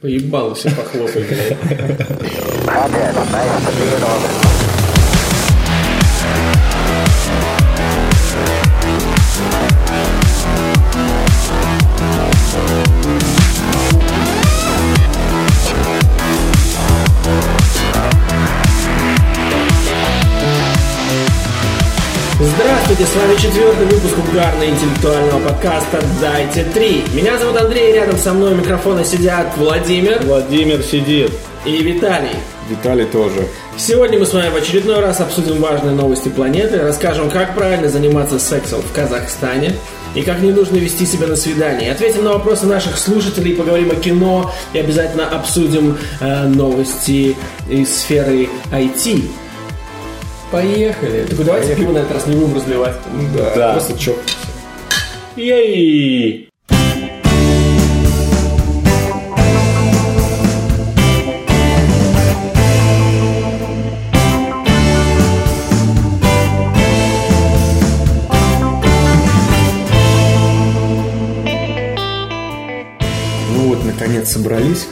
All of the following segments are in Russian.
Поебал все похлопай, блядь. Здравствуйте, с вами четвертый выпуск угарно-интеллектуального подкаста «Дайте три». Меня зовут Андрей, рядом со мной у микрофона сидят Владимир Владимир сидит. и Виталий. Виталий тоже. Сегодня мы с вами в очередной раз обсудим важные новости планеты, расскажем, как правильно заниматься сексом в Казахстане и как не нужно вести себя на свидании. Ответим на вопросы наших слушателей, поговорим о кино и обязательно обсудим э, новости из сферы IT. Поехали. Так давайте пиво на этот раз не будем разливать. Да. Да. Просто чё. Ей! Ну вот, наконец собрались.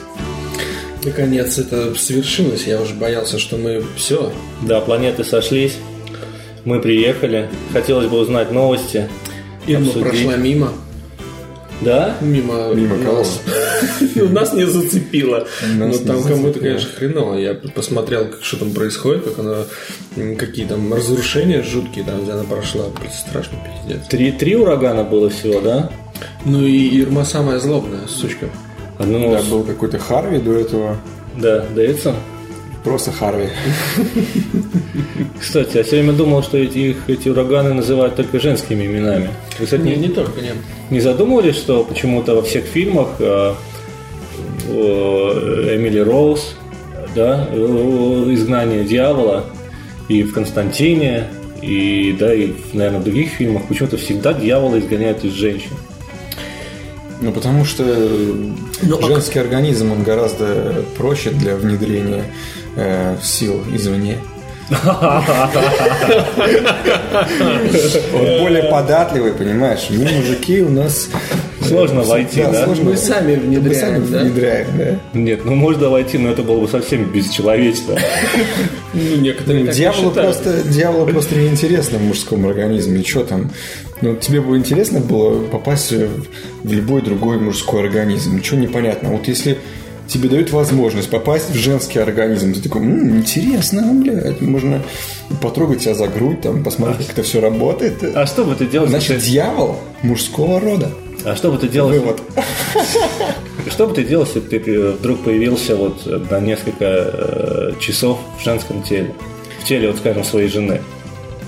Наконец это свершилось. Я уже боялся, что мы все. Да, планеты сошлись. Мы приехали. Хотелось бы узнать новости. Ирма Обсудить. прошла мимо. Да? Мимо, Мимо кого? нас. Нас не зацепило. Но там кому-то, конечно, хреново. Я посмотрел, как, что там происходит, как она, какие там разрушения жуткие там, где она прошла. Блин, Страшно, пиздец. Три, три урагана было всего, да? Ну и Ирма самая злобная, сучка. Ну, Да, был какой-то Харви до этого. да, Дэвидсон. Просто Харви. Кстати, я все время думал, что эти, их, эти ураганы называют только женскими именами. Вы, кстати, Не, не, не только, нет. не задумывались, что почему-то во всех фильмах э, э, Эмили Роуз, да, э, «Изгнание дьявола» и в «Константине», и, да, и, наверное, в других фильмах почему-то всегда дьявола изгоняют из женщин. Ну, потому что Ну, а женский организм, он гораздо проще для внедрения э, сил извне. Он более податливый, понимаешь? Мы, мужики, у нас... Сложно войти, да? сложно. Мы сами Мы внедряем, сами да? внедряем, да? Нет, ну можно войти, но это было бы совсем бесчеловечно. Ну, некоторые не Дьяволу просто, дьяволу просто неинтересно в мужском организме. И что там? Ну, тебе бы интересно было попасть в, любой другой мужской организм. Ничего непонятно. Вот если тебе дают возможность попасть в женский организм, ты такой, «М, интересно, блядь, можно потрогать себя за грудь, там, посмотреть, как это все работает. А что бы ты делал, Значит, если- дьявол мужского рода. А что бы ты делал, Вывод. что бы ты делал, если бы ты э, вдруг появился вот на несколько э, часов в женском теле? В теле, вот скажем, своей жены.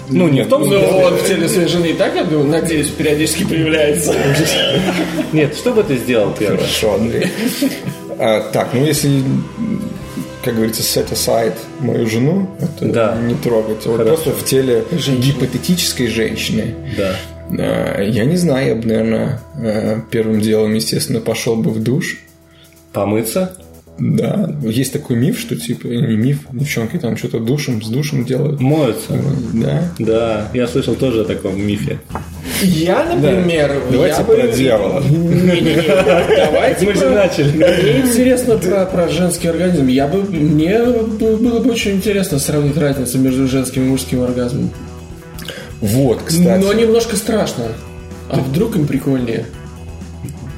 Ну, не в том Ну, смысле. он в теле своей жены и так, я думаю, надеюсь, периодически появляется. Нет, что бы ты сделал первое? Хорошо, Андрей. А, так, ну если, как говорится, set aside мою жену, это Да. не трогать. Вот Хорошо. просто в теле гипотетической женщины. Да. Я не знаю, я бы, наверное, э, первым делом, естественно, пошел бы в душ. Помыться? Да, есть такой миф, что типа, не миф, девчонки там что-то душем, с душем делают. Моются. Да. Да, я слышал тоже о таком мифе. Я, например, Давайте я бы- про дьявола. Не-не-не, давайте Мы же начали. Мне интересно про, про женский организм. Я бы, мне бы- было бы очень интересно сравнить разницу между женским и мужским оргазмом. Вот, кстати. Но немножко страшно. А вдруг им прикольнее?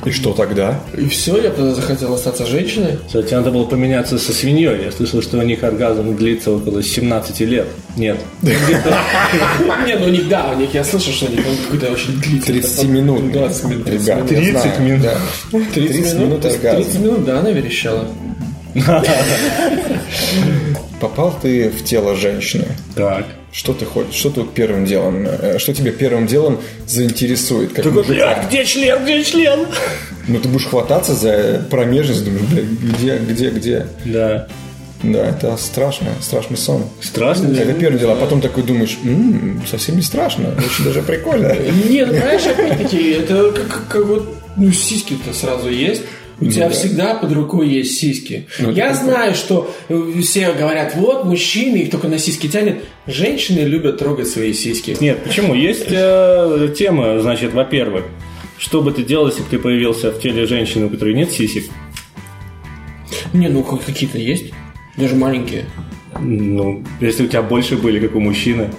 И что тогда? И все, я бы тогда захотел остаться женщиной. Кстати, надо было поменяться со свиньей. Я слышал, что у них оргазм длится около 17 лет. Нет. Не, ну у них, да, у них, я слышал, что у них какой-то очень длительный. 30 минут. 20 минут. 30 Ребят, я 30 знаю, минут. да. 30 минут, минут оргазм. 30 минут, да, она верещала. Попал ты в тело женщины. Так. Что ты хочешь? Что ты первым делом? э, Что тебе первым делом заинтересует? Как мужика? Блядь, где член, где член? Ну ты будешь хвататься за промежность, думаешь, блядь, где, где, где? Да. Да, это страшно, страшный сон. Страшно? Это первое дело, а потом такой думаешь, «М, совсем не страшно, очень даже прикольно. Нет, понимаешь, опять-таки, это как вот, ну, сиськи-то сразу есть. У тебя да. всегда под рукой есть сиськи. Ну, Я прикольно. знаю, что э, все говорят, вот, мужчины, их только на сиськи тянет. Женщины любят трогать свои сиськи. Нет, почему? Есть э, тема, значит, во-первых, что бы ты делал, если бы ты появился в теле женщины, у которой нет сисек? Не, ну какие-то есть. Даже маленькие. Ну, если у тебя больше были, как у мужчины.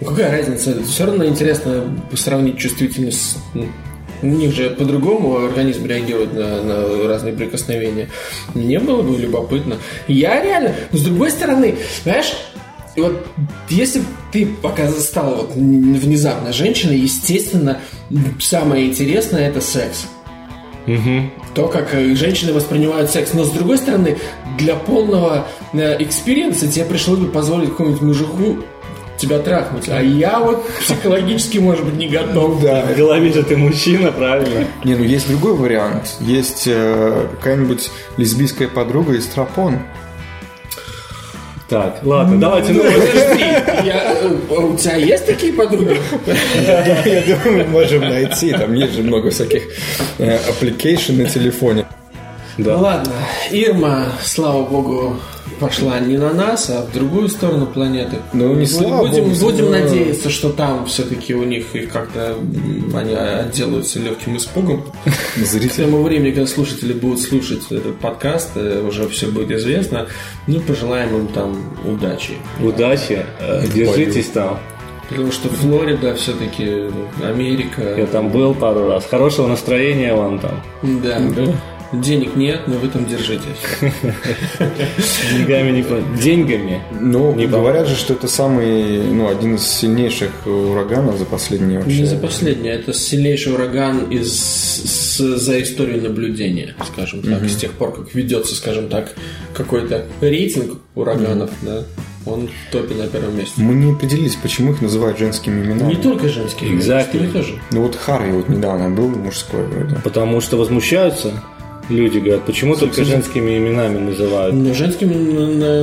Ну какая разница? Все равно интересно сравнить чувствительность. У них же по-другому организм реагирует на, на разные прикосновения. Мне было бы любопытно. Я реально, но с другой стороны, знаешь, вот если ты пока стала вот внезапно женщиной, естественно, самое интересное это секс. То, как э, женщины воспринимают секс. Но с другой стороны, для полного э, experience а тебе пришлось бы позволить какому-нибудь мужику тебя трахнуть. А я вот психологически, может быть, не готов. Да. В голове же ты мужчина, правильно? Не, ну есть другой вариант. Есть э, какая-нибудь лесбийская подруга из Тропон. Так, ладно, давайте, ну, Подожди, я, э, у тебя есть такие подруги? Я думаю, мы можем найти. Там есть же много всяких э, application на телефоне. Да. Ладно, Ирма, слава богу, пошла не на нас, а в другую сторону планеты. Ну, не слава будем, богу, будем но- надеяться, что там все-таки у них их как-то они отделаются легким испугом. К Зритель. тому времени, когда слушатели будут слушать этот подкаст, э, уже все будет известно. Ну, пожелаем им там удачи. Удачи, э, держитесь там. Потому что Флорида все-таки Америка. Я там был пару раз. Хорошего настроения вам там. Да. Денег нет, но вы там держитесь. Деньгами не Деньгами. Ну, Не говорят же, что это самый, ну, один из сильнейших ураганов за последние вообще. Не за последнее, это сильнейший ураган из, с- за историю наблюдения, скажем так, с тех пор, как ведется, скажем так, какой-то рейтинг ураганов, да, он в топе на первом месте. Мы не определились, почему их называют женскими именами. Не только женские, Exactly. мужские тоже. Ну вот Харви вот недавно был мужской вроде. Потому что возмущаются люди, говорят, почему только женскими именами называют? Но женскими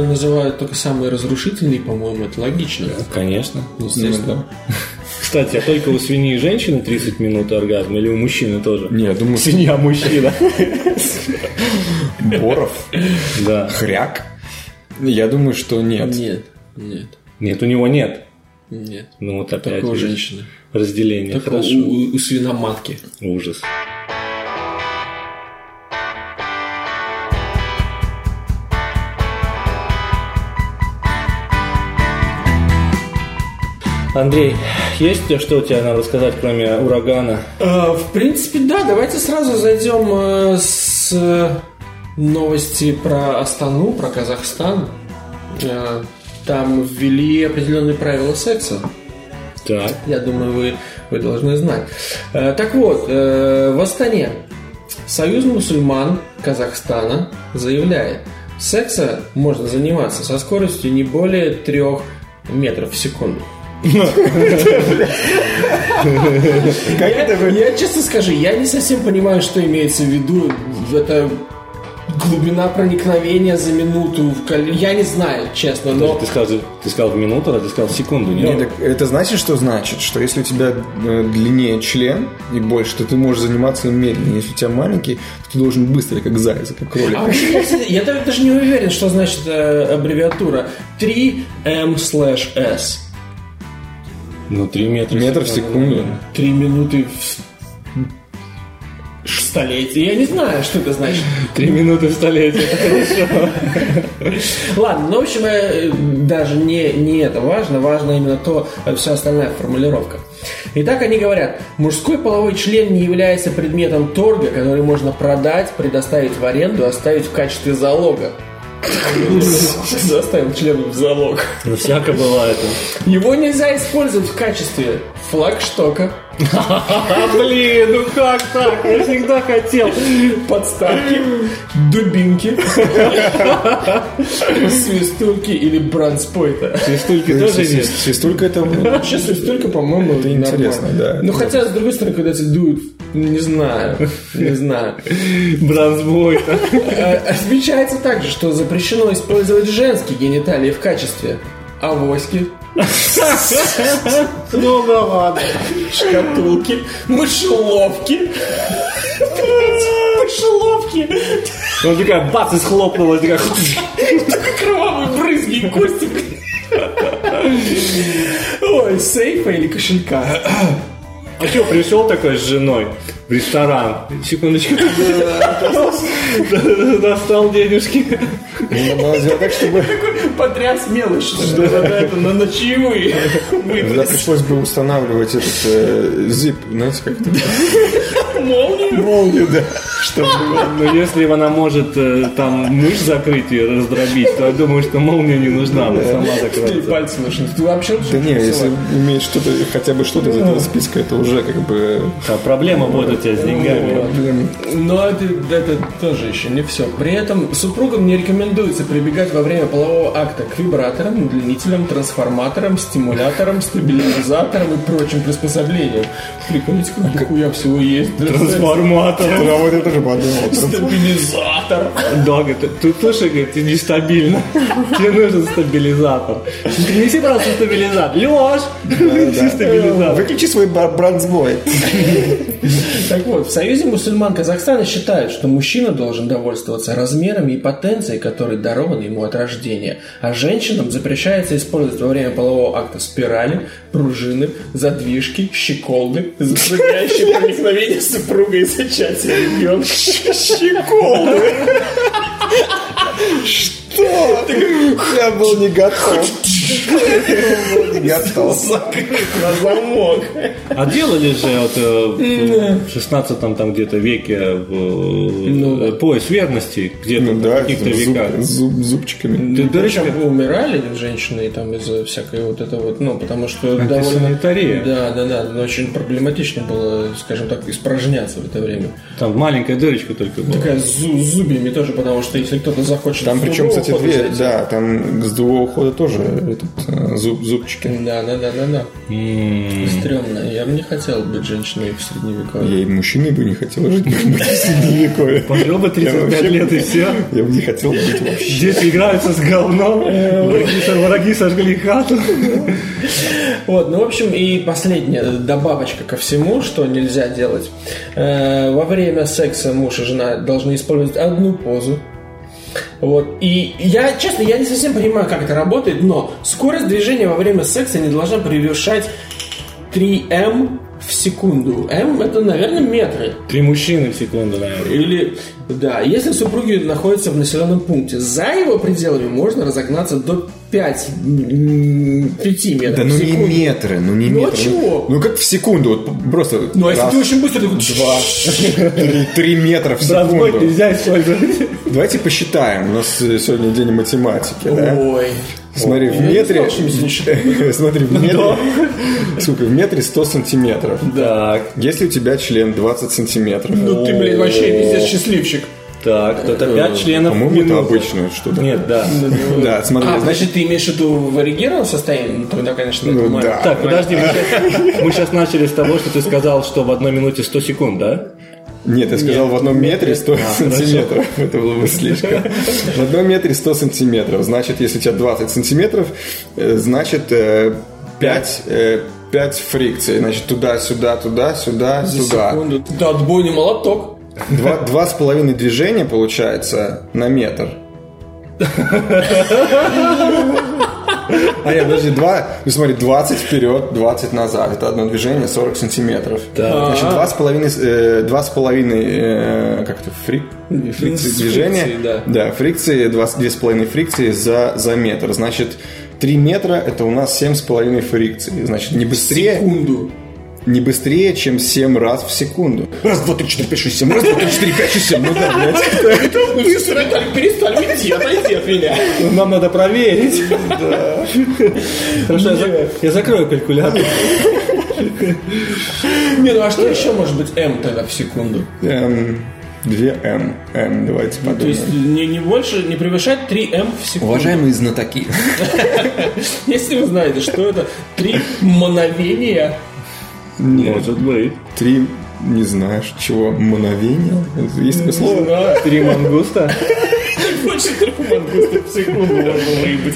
называют только самые разрушительные, по-моему, это логично. Конечно. Естественно. Кстати, а только у свиньи и женщины 30 минут оргазм или у мужчины тоже? Не, я думаю, Свинья мужчина. Боров, Да. хряк. Я думаю, что нет. Нет, нет, Нет, у него нет. нет. Ну вот опять. Только у женщины. Разделение. Только Хорошо. у, у свиноматки. Ужас. Андрей, есть что у тебя надо сказать, кроме урагана? Э, В принципе, да, давайте сразу зайдем э, с э, новости про Астану, про Казахстан. Там ввели определенные правила секса. Так. Я думаю, вы, вы должны знать. Так вот, в Астане Союз мусульман Казахстана заявляет, секса можно заниматься со скоростью не более трех метров в секунду. Я, я честно скажу, я не совсем понимаю, что имеется в виду. Это глубина проникновения за минуту. в кол- Я не знаю, честно, но... Ты сказал, ты сказал в минуту, а ты сказал в секунду, Не, нет? так это значит, что значит? Что если у тебя э, длиннее член и больше, то ты можешь заниматься им медленнее. Если у тебя маленький, то ты должен быстро, как заяц, как кролик. А вообще, я, кстати, я даже даже не уверен, что значит э, аббревиатура 3M slash S. Ну, 3 метра, Метр в секунду. Три минуты в столетие. Я не знаю, что это значит. 3 минуты в столетие. Хорошо. Ладно, ну, в общем, э, даже не, не это важно. Важно именно то, э, вся остальная формулировка. Итак, они говорят, мужской половой член не является предметом торга, который можно продать, предоставить в аренду, оставить в качестве залога. Заставил член в залог. Ну, всяко бывает. Его нельзя использовать в качестве флагштока, А, блин, ну как так? Я всегда хотел. подставки, дубинки, свистульки или бранспойта. Свистульки тоже Свист- есть? Свистулька это... Вообще свистулька, по-моему, Это интересно, да. Ну, хотя, с другой стороны, когда тебя дуют, не знаю, не знаю. Бронзбой. Э, Отмечается также, что запрещено использовать женские гениталии в качестве авоськи, Многовато. шкатулки, мышеловки. Мышеловки. Ну, такая бац, и схлопнулась. Такая... Кровавые брызги, кости. Ой, сейфа или кошелька. А что, пришел такой с женой в ресторан? Секундочку. Достал денежки. Ну, Надо сделать так, чтобы Потряс мелочь, что это на ночевые. Тогда пришлось бы устанавливать этот э, зип, знаете, как это? Молнию. Молнию, да. Чтобы Но если она может э, там мышь закрыть и раздробить, то я думаю, что молния не нужна, она сама закроется. пальцы нужны. Ты вообще Да не, если умеешь что-то, хотя бы что-то из этого списка, это уже как бы... А проблема будет у тебя с деньгами. Но это, это тоже еще не все. При этом супругам не рекомендуется прибегать во время полового акта к вибраторам, удлинителям, трансформаторам, стимуляторам, стабилизаторам и прочим приспособлениям. Прикольно, как дохуя всего есть. Трансформатор. Да, вот я тоже подумал. Стабилизатор. Да, ты слушай, говорит, ты нестабильно. Тебе нужен стабилизатор. Принеси, пожалуйста, стабилизатор. Леш, принеси стабилизатор. Выключи свой бронзбой. Так вот, в Союзе мусульман Казахстана считают, что мужчина должен довольствоваться размерами и потенцией, которые дарованы ему от рождения, а женщинам запрещается использовать во время полового акта спирали, пружины, задвижки, щеколды, затрудняющие проникновение супруга и зачатие ребенка. Щеколды! Что? Я был не готов. Я. Закрыт на замок. А делали же вот, э, в 16 там где-то веке э, пояс верности где-то Ну в да, каких-то веках. зуб- зубчиками. Причем умирали женщины там из-за всякой вот это вот, ну, потому что довольно... Да, да, да, но очень проблематично было, скажем так, испражняться в это время. Там маленькая дырочка только была. Такая с зу- с зубьями тоже, потому что если кто-то захочет... Там причем, кстати, две, да, там с другого хода тоже этот, э, зуб, зубчики. Да, да, да, да, да. М, Стремно. Я бы не хотел быть женщиной в средневековье. Я и мужчиной бы не хотел жить в средневековье. Пожил бы 35 вообще- лет и все. Я бы не хотел быть вообще. Дети играются с говном, враги со- враги сожгли хату. Вот, ну, в общем, и последняя добавочка ко всему, что нельзя делать. Э, во время секса муж и жена должны использовать одну позу. Вот. И я, честно, я не совсем понимаю, как это работает, но скорость движения во время секса не должна превышать 3М в секунду. М это, наверное, метры. Три мужчины в секунду, наверное. Или, да, если супруги находятся в населенном пункте, за его пределами можно разогнаться до 5, 5 метров Да ну в не метры, ну не Ну, а метры. чего? Ну как в секунду, вот просто Ну, а если раз, ты очень быстро, ты такой, два, три, три метра в секунду. нельзя использовать. Давайте посчитаем. У нас э, сегодня день математики, да? Ой. Смотри, в Я не метре... знал. Смотри, в метре... Сколько? В метре 100 сантиметров. Так, Если у тебя член 20 сантиметров, Ну ты, блин, вообще пиздец счастливчик. так, это пять членов в по-моему, это минуту. обычно что-то. Нет, да. Да, смотри, А, значит, ты имеешь в виду в оригинальном состоянии? Ну, тогда, конечно, это Ну, да. Так, подожди, мы сейчас, мы сейчас начали с того, что ты сказал, что в одной минуте 100 секунд, да? Нет, я сказал в одном метре 100 А, сантиметров. Это было бы слишком. В одном метре 100 сантиметров. Значит, если у тебя 20 сантиметров, э, значит 5, 5 фрикций. Значит, туда-сюда, туда-сюда, За туда. секунду. Это отбойный молоток. Два, два с половиной движения получается на метр. А нет, подожди, два, ну смотри, 20 вперед, 20 назад. Это одно движение, 40 сантиметров. Значит, два с половиной, э, два с половиной, э, как это, фрик, фрикции движения. да. Да, фрикции, два, две с половиной фрикции за, за метр. Значит, 3 метра это у нас 7 с половиной фрикций. Значит, не быстрее, Секунду. Не быстрее, чем 7 раз в секунду. Раз, два, три, четыре, пять, шесть, семь. Раз, два, три, четыре, пять, шесть, семь. Ну да, блядь. Ну, перестали, перестали уйти, отойди от меня. Нам надо проверить. Хорошо, я зак- я закрою калькулятор. Не, ну а что еще может быть М тогда в секунду? Эм, 2 М. М, давайте То есть подумаем. не, не больше, не превышать 3 М в секунду. Уважаемые знатоки, Если вы знаете, что это 3 мгновения, Может быть. три, не знаешь чего, мгновения? Есть такое слово? да, Три мангуста. больше 3 мангустов в секунду можно выебать.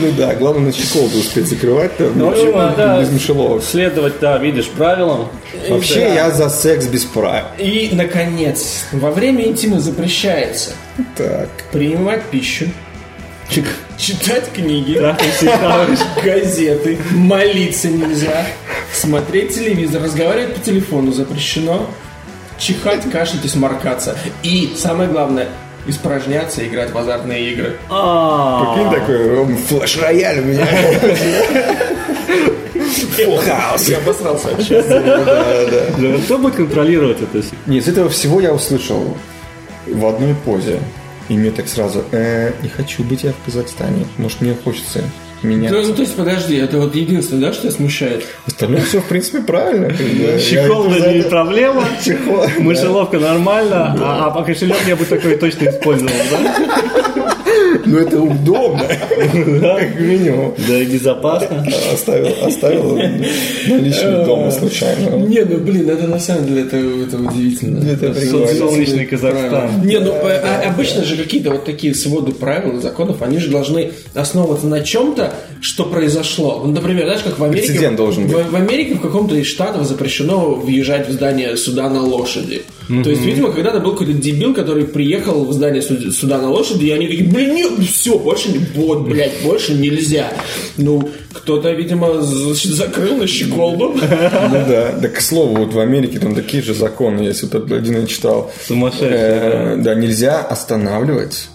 Ну да, главное на щеколду успеть закрывать там, Ну, в общем, надо без мышеловок. следовать, да, видишь, правилам. Вообще я за секс без правил. И, наконец, во время интима запрещается Так. принимать пищу, читать книги, газеты, молиться нельзя, смотреть телевизор, разговаривать по телефону запрещено, чихать, кашлять и сморкаться. И, самое главное, испражняться и играть в азартные игры. Прикинь, такой флеш-рояль у меня. House. Я обосрался да, Кто будет контролировать это? Нет, с этого всего я услышал в одной позе. И мне так сразу, «Э, не хочу быть я в Казахстане. Может, мне хочется меняться. ну, то есть, подожди, это вот единственное, да, что тебя смущает? Остальное все, в принципе, правильно. Чехол да это- не проблема, мышеловка нормально, а, а по кошелек я бы такой точно использовал, да? Ну, это удобно. Как минимум. Да и безопасно. Оставил, оставил наличные дома случайно. Не, ну блин, это на самом деле это, это удивительно. Это Солнечный Казахстан. Не, ну э, а- обычно же какие-то вот такие своды правил и законов, они же должны основываться на чем-то, что произошло. Ну, например, знаешь, как в Америке. Прецедент должен быть. В, в Америке в каком-то из штатов запрещено въезжать в здание суда на лошади. То есть, видимо, когда-то был какой-то дебил, который приехал в здание суд- суда на лошади, и они такие, блин, нет, все, больше не, вот, блядь, больше нельзя. Ну, кто-то, видимо, закрыл на щеколду. Ну да. Да, к слову, вот в Америке там такие же законы есть. Вот один я читал. Сумасшедший, Э, Да, нельзя останавливать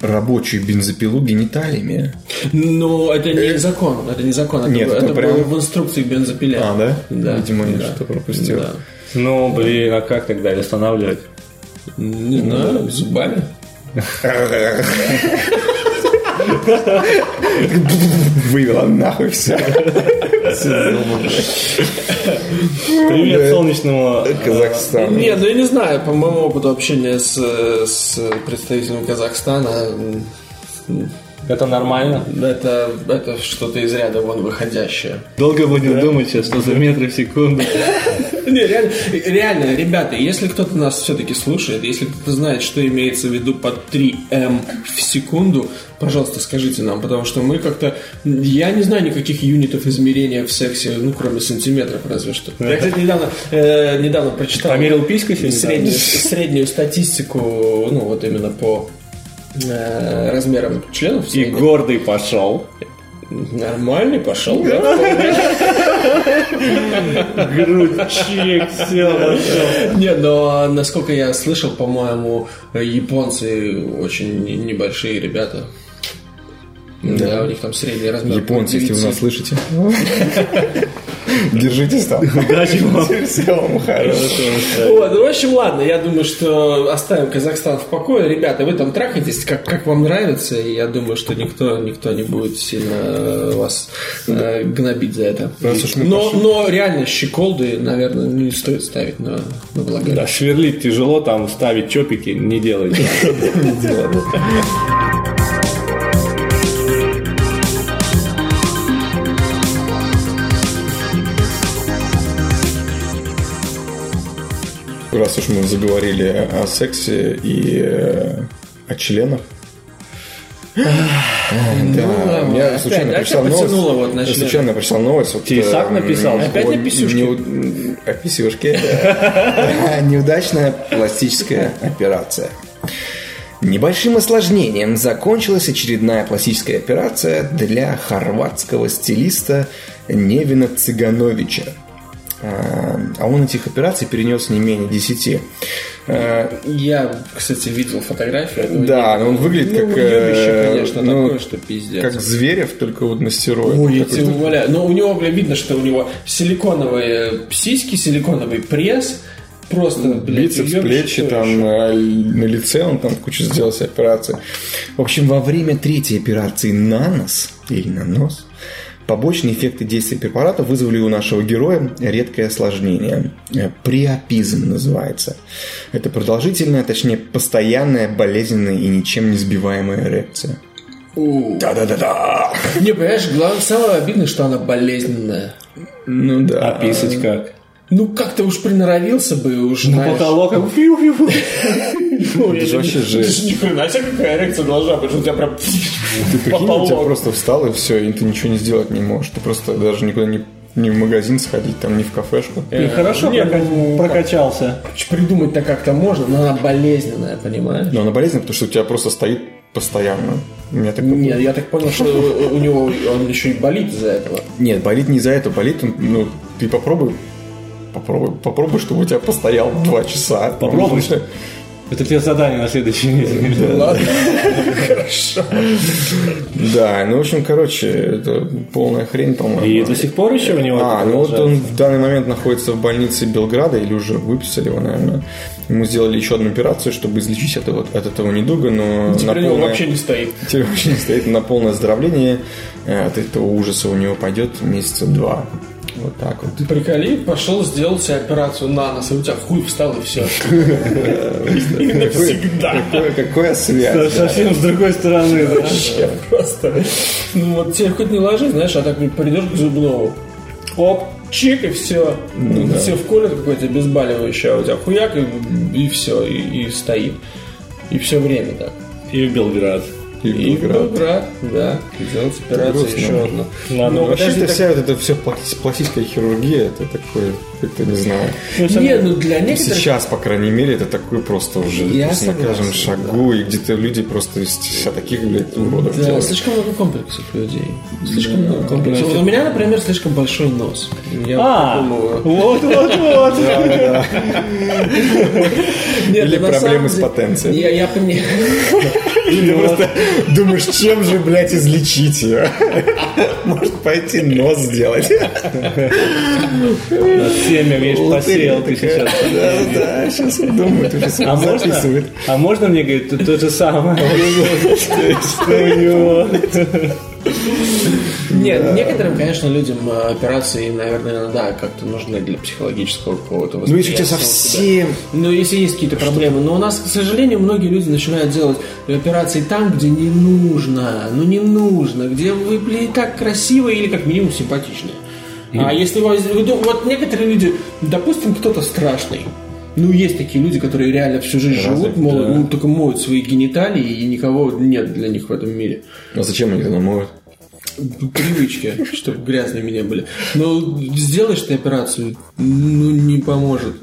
рабочую бензопилу гениталиями. Ну, это не закон, это не закон, это, Нет, это это прям- было в инструкции бензопиле. А, да? Да. Видимо, я Да. что-то пропустил. Да. Ну, блин, а как тогда останавливать? Не знаю, зубами. Вывела нахуй все. Привет солнечному Казахстан. Не, ну я не знаю, по моему опыту общения с, с представителем Казахстана, Это нормально? это, это что-то из ряда вон выходящее. Долго будем думать сейчас, что за метры в секунду. Не, реально, реально, ребята, если кто-то нас все-таки слушает, если кто-то знает, что имеется в виду под 3М в секунду, пожалуйста, скажите нам, потому что мы как-то... Я не знаю никаких юнитов измерения в сексе, ну, кроме сантиметров разве что. Я, кстати, недавно, э, недавно прочитал... Померил письку среднюю, среднюю статистику, ну, вот именно по э, размерам членов. И гордый пошел. Нормальный пошел, да? Грудчик, все, Не, но насколько я слышал, по-моему, японцы очень не- небольшие ребята. Да, у них там средний размер. Японцы, если вы нас слышите. Держитесь там. Удачи вам. Вот, ну, в общем, ладно, я думаю, что оставим Казахстан в покое. Ребята, вы там трахаетесь, как, как вам нравится, и я думаю, что никто, никто не будет сильно э, вас э, гнобить за это. Но, но реально щеколды, наверное, не стоит ставить на, на влагалище. Да, сверлить тяжело, там ставить чопики не делайте. Раз уж мы заговорили о сексе и э, о членах. Да, да, я опять- случайно прочитал потянуло вот новость. на случайно прочитал новость. вот, Тесак э, написал? Опять на писюшке? неу- О писюшке. да. Неудачная пластическая операция. Небольшим осложнением закончилась очередная пластическая операция для хорватского стилиста Невина Цыгановича. А а он этих операций перенес не менее 10. А, Я, кстати, видел фотографию. этого Да, но он выглядит Ну, как... уебище, э, конечно, ну, такое, что пиздец. Как Зверев, только вот на стероидах. Ой, я тебя умоляю. Но у него, бля, видно, что у него силиконовые сиськи, силиконовый пресс. Просто, блядь, Бицепс, плечи, там еще. э, на лице он там кучу сделал себе операции. В общем, во время третьей операции на нос или на нос побочные эффекты действия препарата вызвали у нашего героя редкое осложнение. Э, Приопизм называется. Это продолжительная, точнее, постоянная, болезненная и ничем не сбиваемая эрекция. У. Да-да-да-да! Не, понимаешь, главное, самое обидное, что она болезненная. Ну да. А писать как? Ну, как-то уж приноровился бы, уж На знаешь. потолок как фью-фью. Ну, Это же вообще жесть. же ни хрена себе какая эрекция должна быть, что у тебя прям Ты прикинь, у тебя потолок. просто встал и все, и ты ничего не сделать не можешь. Ты просто даже никуда не, не в магазин сходить, там, не в кафешку. Ты хорошо Не, прока- ну, прокачался. Придумать-то как-то можно, но она болезненная, понимаешь? Но она болезненная, потому что у тебя просто стоит постоянно. Меня Нет, я так понял, что у у него он еще и болит из-за этого. Нет, болит не из-за этого, болит, он, ну, ты попробуй, попробуй, попробуй, чтобы у тебя постоял два часа. Попробуй. Что- Это тебе задание на следующей неделе. Ладно, хорошо. Да, ну, в общем, короче, это полная хрень, по-моему. И до сих пор еще у него А, ну вот он в данный момент находится в больнице Белграда, или уже выписали его, наверное. Ему сделали еще одну операцию, чтобы излечить от, этого- от этого недуга, но Теперь на полное- вообще не стоит. теперь вообще не стоит на полное оздоровление. Э, От этого ужаса у него пойдет месяца два. Вот так вот. Ты приколи, пошел, сделал себе операцию на нос, и у тебя хуй встал, и все. Навсегда. Какое, связь? Совсем с другой стороны? Вообще просто. Ну вот тебе хоть не ложи, знаешь, а так придешь к зубному. Оп, чик, и все. Все вколят какое-то обезболивающее, а у тебя хуяк, и, все, и, и стоит. И все время так. И в Белград. И И Белград. Белград, да. Сделать операцию грустно. еще одну. Ладно, Ну, Вообще, подожди, это так- вся вот эта все пластическая хирургия, это такое, как-то не знаю. Не, ну для некоторых... Сейчас, по крайней мере, это такое просто уже Я есть на каждом согласен, шагу, и где-то люди просто из таких, блядь, уродов Да, делают. слишком много комплексов людей. Слишком много комплексов. Вот у меня, например, слишком большой нос. Я А, подумал, вот, вот, вот. Нет, Или да проблемы с потенцией. Я, я пони- Ты просто думаешь, чем же, блядь, излечить ее? Может, пойти нос сделать? Семя, видишь, посеял ты сейчас. Да, да, сейчас он думает, уже А можно, а можно мне, говорит, то, то же самое, что у него? Нет, некоторым, конечно, людям э, операции, наверное, да, как-то нужны для психологического какого-то Ну, если у тебя совсем... Ну, если есть какие-то проблемы. Но у нас, к сожалению, многие люди начинают делать операции там, где не нужно. Ну, не нужно. Где вы, блин, так красивые или как минимум симпатичные. А если у вас... Вот некоторые люди, допустим, кто-то страшный. Ну, есть такие люди, которые реально всю жизнь живут, мол, ну, только моют свои гениталии, и никого нет для них в этом мире. А зачем они тогда моют? Привычки, чтобы грязными не были. Но сделаешь ты операцию, ну, не поможет.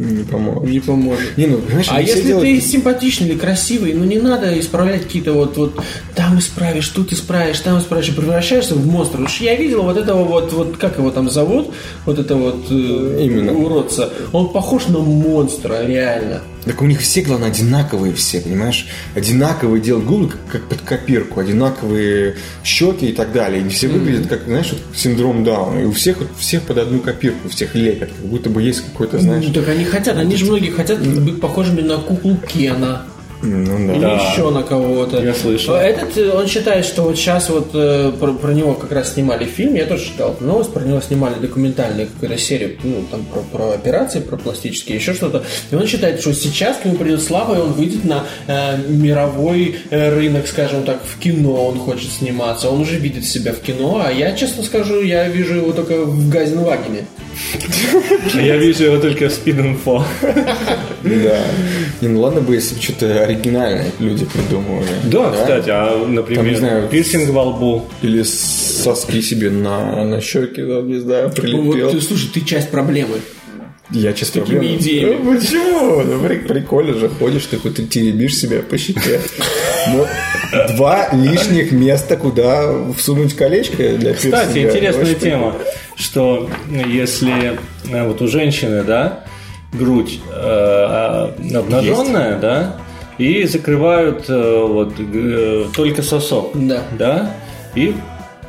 Не помогут. Не поможет. Не, ну, понимаешь, А если делают- ты симпатичный или красивый, ну не надо исправлять какие-то вот, вот там исправишь, тут исправишь, там исправишь, и превращаешься в монстра. Уж я видел вот этого вот, вот как его там зовут, вот это вот э, Именно. уродца. Он похож на монстра, реально. Так у них все, главное, одинаковые все, понимаешь? Одинаковые делают губы, как, под копирку, одинаковые щеки и так далее. И все выглядят как, знаешь, вот синдром Дауна. И у всех, вот, всех под одну копирку, всех лепят, как будто бы есть какой-то, знаешь... Ну, так они хотят, они же многие хотят быть похожими на куклу Кена. Ну да. Или Да. еще на кого-то. Я слышал. Этот, э, он считает, что вот сейчас вот э, про, про него как раз снимали фильм, я тоже читал эту новость, про него снимали документальную какую-то серию, ну, там, про, про операции, про пластические, еще что-то. И он считает, что сейчас к нему придет слава, и он выйдет на э, мировой э, рынок, скажем так, в кино он хочет сниматься. Он уже видит себя в кино, а я, честно скажу, я вижу его только в Газенвагене. Я вижу его только в спин-инфо. Да. Не, ну ладно бы, если бы что-то оригинальное люди придумывали. Да, кстати, а, например, Там, не знаю, пирсинг во лбу. Или соски себе на, на щеки, да, не знаю, прилепил. вот, ты, слушай, ты часть проблемы. Я честно такими проблема. идеями. Ну, почему? Ну, при- прикольно же, ходишь, ты хоть и теребишь себя по щеке. Два лишних места, куда всунуть колечко для Кстати, пирсинга. интересная Очень тема, что если э, вот у женщины, да, грудь э, обнаженная, да, и закрывают э, вот э, только сосок, Да. да, и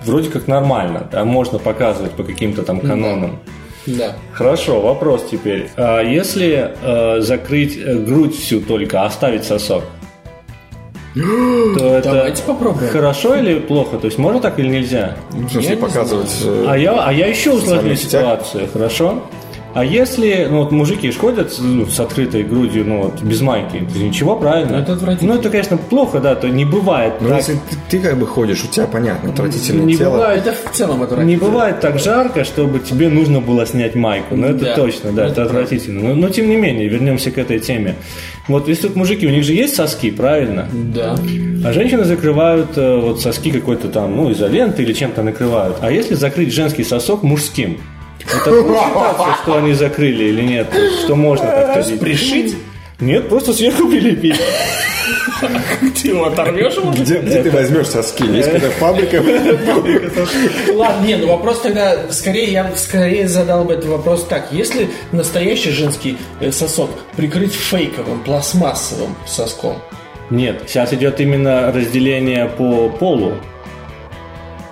вроде как нормально, да, можно показывать по каким-то там канонам. Да. Хорошо, вопрос теперь. А если э, закрыть э, грудь всю только, оставить сосок? То это Давайте попробуем. хорошо или плохо? То есть можно так или нельзя? Ну, В смысле, Я не показывать... э, А я, а я еще сетях? ситуацию, хорошо? А если, ну вот мужики ходят ну, с открытой грудью, ну вот без майки, это ничего, правильно? Ну, это отвратительно. Ну это, конечно, плохо, да, то не бывает Ну, так. если ты, ты как бы ходишь, у тебя, понятно, отвратительное Не тело. бывает. Это в целом отвратительно. Не бывает так жарко, чтобы тебе нужно было снять майку. Ну, это Да. точно, да, это, отвратительно. Но, но тем не менее, вернемся к этой теме. Вот если тут мужики, у них же есть соски, правильно? Да. А женщины закрывают э, вот соски какой-то там, ну, изолентой или чем-то накрывают. А если закрыть женский сосок мужским? Это будет считаться, что они закрыли или нет? Что можно ходить? Пришить? Нет, просто сверху прилепить. Ты его оторвешь? Где, где ты возьмешь соски? Есть какая-то фабрика? Ладно, не, ну вопрос тогда, скорее, я скорее задал бы этот вопрос так. Если настоящий женский э, сосок прикрыть фейковым, пластмассовым соском, Нет, сейчас идет именно разделение по полу.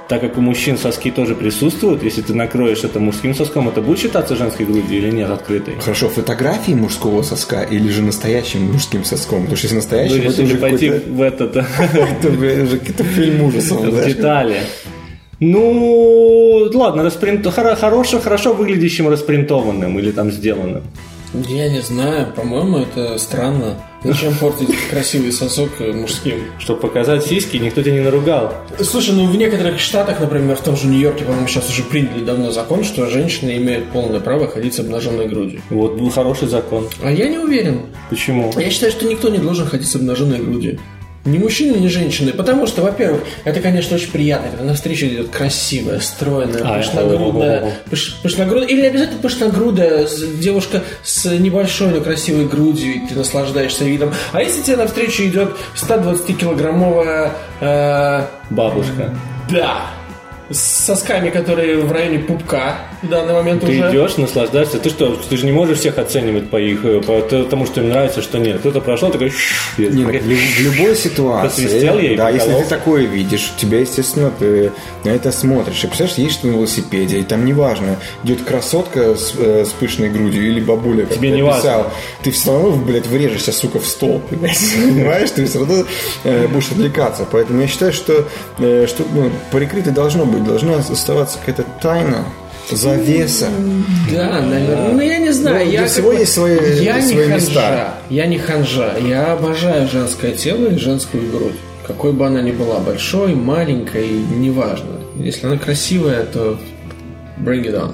Так как у мужчин соски тоже присутствуют, если ты накроешь это мужским соском, это будет считаться женской грудью или нет открытой? Хорошо, фотографии мужского соска или же настоящим мужским соском? Потому что если Ну, настоящим, это если уже пойти в этот это, уже какой-то фильм ужасов. в детали. Ну, ладно, распринт... хоро- хорошо, хорошо выглядящим распринтованным или там сделанным. я не знаю, по-моему, это странно. Зачем портить красивый сосок э, мужским? Чтобы показать сиськи, никто тебя не наругал. Слушай, ну в некоторых штатах, например, в том же Нью-Йорке, по-моему, сейчас уже приняли давно закон, что женщины имеют полное право ходить с обнаженной грудью. Вот был хороший закон. А я не уверен. Почему? Я считаю, что никто не должен ходить с обнаженной грудью. Ни мужчины, ни женщины. Потому что, во-первых, это, конечно, очень приятно, когда на встречу идет красивая, стройная, А, пышногрудная, о-о-о. пыш- пышногрудная, или обязательно пышногрудая девушка с небольшой, но красивой грудью, и ты наслаждаешься видом. А если тебе навстречу идет 120-килограммовая, э, Бабушка. да, с сосками, которые в районе пупка в данный момент Ты уже. идешь, наслаждаешься. Ты что, ты же не можешь всех оценивать по их, э, по тому, что им нравится, что нет. Кто-то прошел, такой... «Шш», я Не, ну, такой, в лю- в любой ситуации, ей, да, если ты такое видишь, тебя, естественно, ты на это смотришь. И представляешь, едешь ты на велосипеде, и там неважно, идет красотка с, э, с пышной грудью или бабуля, как Тебе ты не описал, важно. ты все равно, блядь, врежешься, сука, в стол, понимаешь? Ты все равно э, будешь отвлекаться. Поэтому я считаю, что, э, что ну, прикрыто должно быть, должна оставаться какая-то тайна, завеса. Да, наверное. Ну, я не знаю. Ну, я для всего есть свои- я свои не ханжа. места. Я не ханжа. Я обожаю женское тело и женскую грудь. Какой бы она ни была, большой, маленькой, неважно. Если она красивая, то bring it on.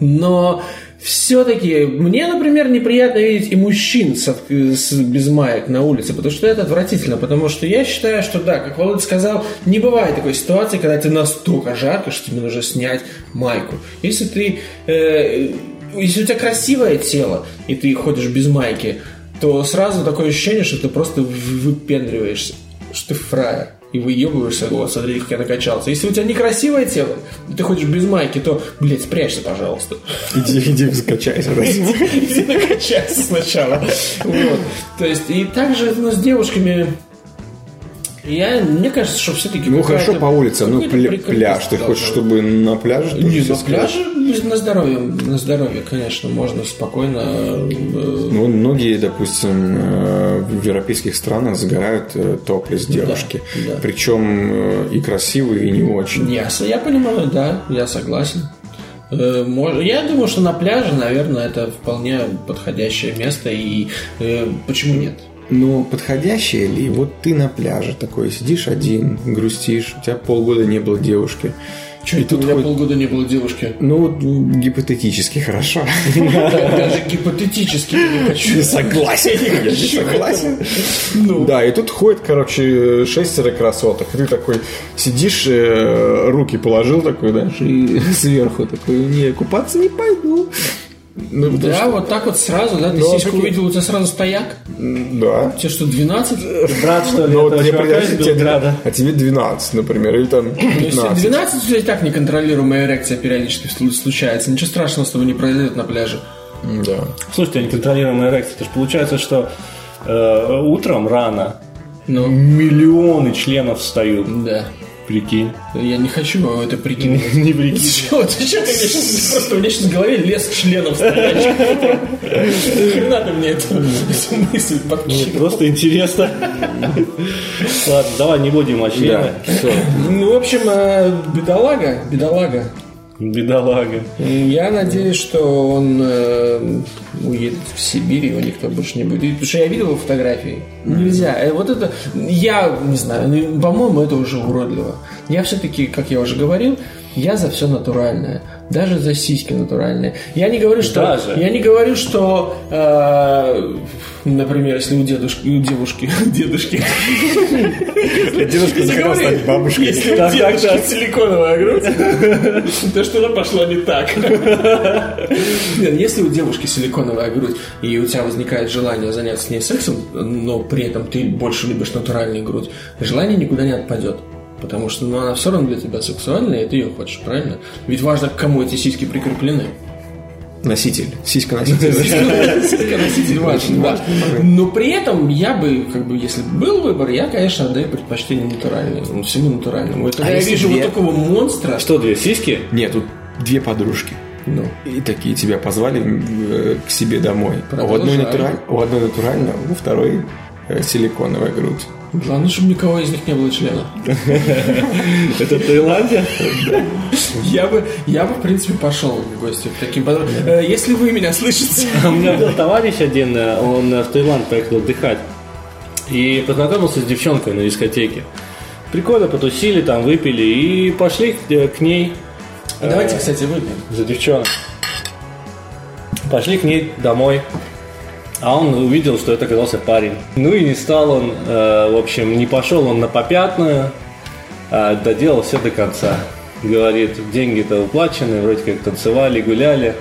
Но все-таки мне, например, неприятно видеть и мужчин с, с- без маек на улице, потому что это отвратительно, потому что я считаю, что да, как Володя сказал, не бывает такой ситуации, когда тебе настолько жарко, что тебе нужно снять майку. Если ты, э, если у тебя красивое тело, и ты ходишь без майки, то сразу такое ощущение, что ты просто выпендриваешься, что ты фраер. И выебываешься, вот, смотри, как я накачался. Если у тебя некрасивое тело, и ты ходишь без майки, то, блядь, спрячься, пожалуйста. Иди, иди, закачайся. Иди накачайся сначала. Вот. То есть, и также ну, с девушками... Я, мне кажется, что все-таки Ну хорошо по улице, ну пля- пляж. Ты хочешь, чтобы на пляже? Не, на пляже на здоровье, на здоровье, конечно, можно спокойно. э, Ну, многие, допустим, э, в европейских странах загорают э, топлес девушки. да. Причем э, и красивые, и не очень. Я, я понимаю, да, я согласен. Я думаю, что на пляже, наверное, это вполне подходящее место, и почему нет? Но подходящее ли? Вот ты на пляже такой сидишь один, грустишь, у тебя полгода не было девушки. И это у меня хоть- полгода не было девушки? Ну, вот, м, гипотетически хорошо. Даже гипотетически не хочу. согласен. Я не согласен. Да, и тут ходит, короче, шестеро красоток. Ты такой сидишь, э, руки положил такой, знаешь, и сверху такой, не, купаться не пойду. Ну, Да, что- вот так вот сразу, да? Ты Ну, сиську увидел, у тебя сразу стояк? Да. Тебе что, 12? Брат, что ли, Ну, вот тебе из тебе- Белграда? а тебе 12, например, или там Ну, если 15. 12 у тебя и так неконтролируемая эрекция периодически слу- случается. Ничего страшного с тобой не произойдет на пляже. Да. Слушайте, а неконтролируемая эрекция. Это же получается, что э, утром рано Ну, миллионы членов встают. да. Прикинь. Я не хочу это прикинуть. Не прикинь. Чего? Ты что, ты мне сейчас просто у меня сейчас в голове лес членов стоящих. Хрена ты мне эту мысль Мне подкинул. просто интересно. Ладно, давай не будем о Да, членах. Ну, в общем, э, бедолага, бедолага. Бедолага. Я надеюсь, что он э, уедет в Сибирь, его никто больше не будет. Потому что я видел его фотографии. Нельзя. Э, Вот это, я не знаю, ну, по-моему, это уже уродливо. Я все-таки, как я уже говорил, Я за все натуральное. Даже за сиськи натуральные. Я не говорю, что... Даже? Я не говорю, что... э, например, если у дедушки... У девушки... Дедушки... Захотела говорю, стать бабушкой. Если у девушки силиконовая грудь, то что-то пошло не так. Нет, если у девушки силиконовая грудь, и у тебя возникает желание заняться с ней сексом, но при этом ты больше любишь натуральную грудь, желание никуда не отпадет. Потому что ну, она все равно для тебя сексуальная, и ты ее хочешь, правильно? Ведь важно, к кому эти сиськи прикреплены. Носитель. Сиська-носитель. Носитель важен, да. Но при этом я бы, как бы, если бы был выбор, я, конечно, отдаю предпочтение натуральному, ну, всему натуральному. И когда я вижу вот такого монстра, Что, две сиськи? Нет, тут две подружки. ну, И такие тебя позвали э, к себе домой. У одной, Продолжай. натураль... у одной натуральная, у второй э, силиконовая грудь. Главное, чтобы никого из них не было члена. Это Таиланде? Я бы, я бы, в принципе, пошел в гости к таким. Э, Если вы меня слышите, У меня был товарищ один, э, он э, в Таиланд поехал отдыхать. И познакомился с девчонкой на дискотеке. Прикольно, потусили, там выпили и пошли к ней давайте, кстати, выпьем. за девчонок. Пошли к ней домой. А он увидел, что это оказался парень. Ну и не стал он, э, в общем, не пошел он на попятную, а доделал все до конца. Говорит, деньги-то уплачены, вроде как танцевали, гуляли.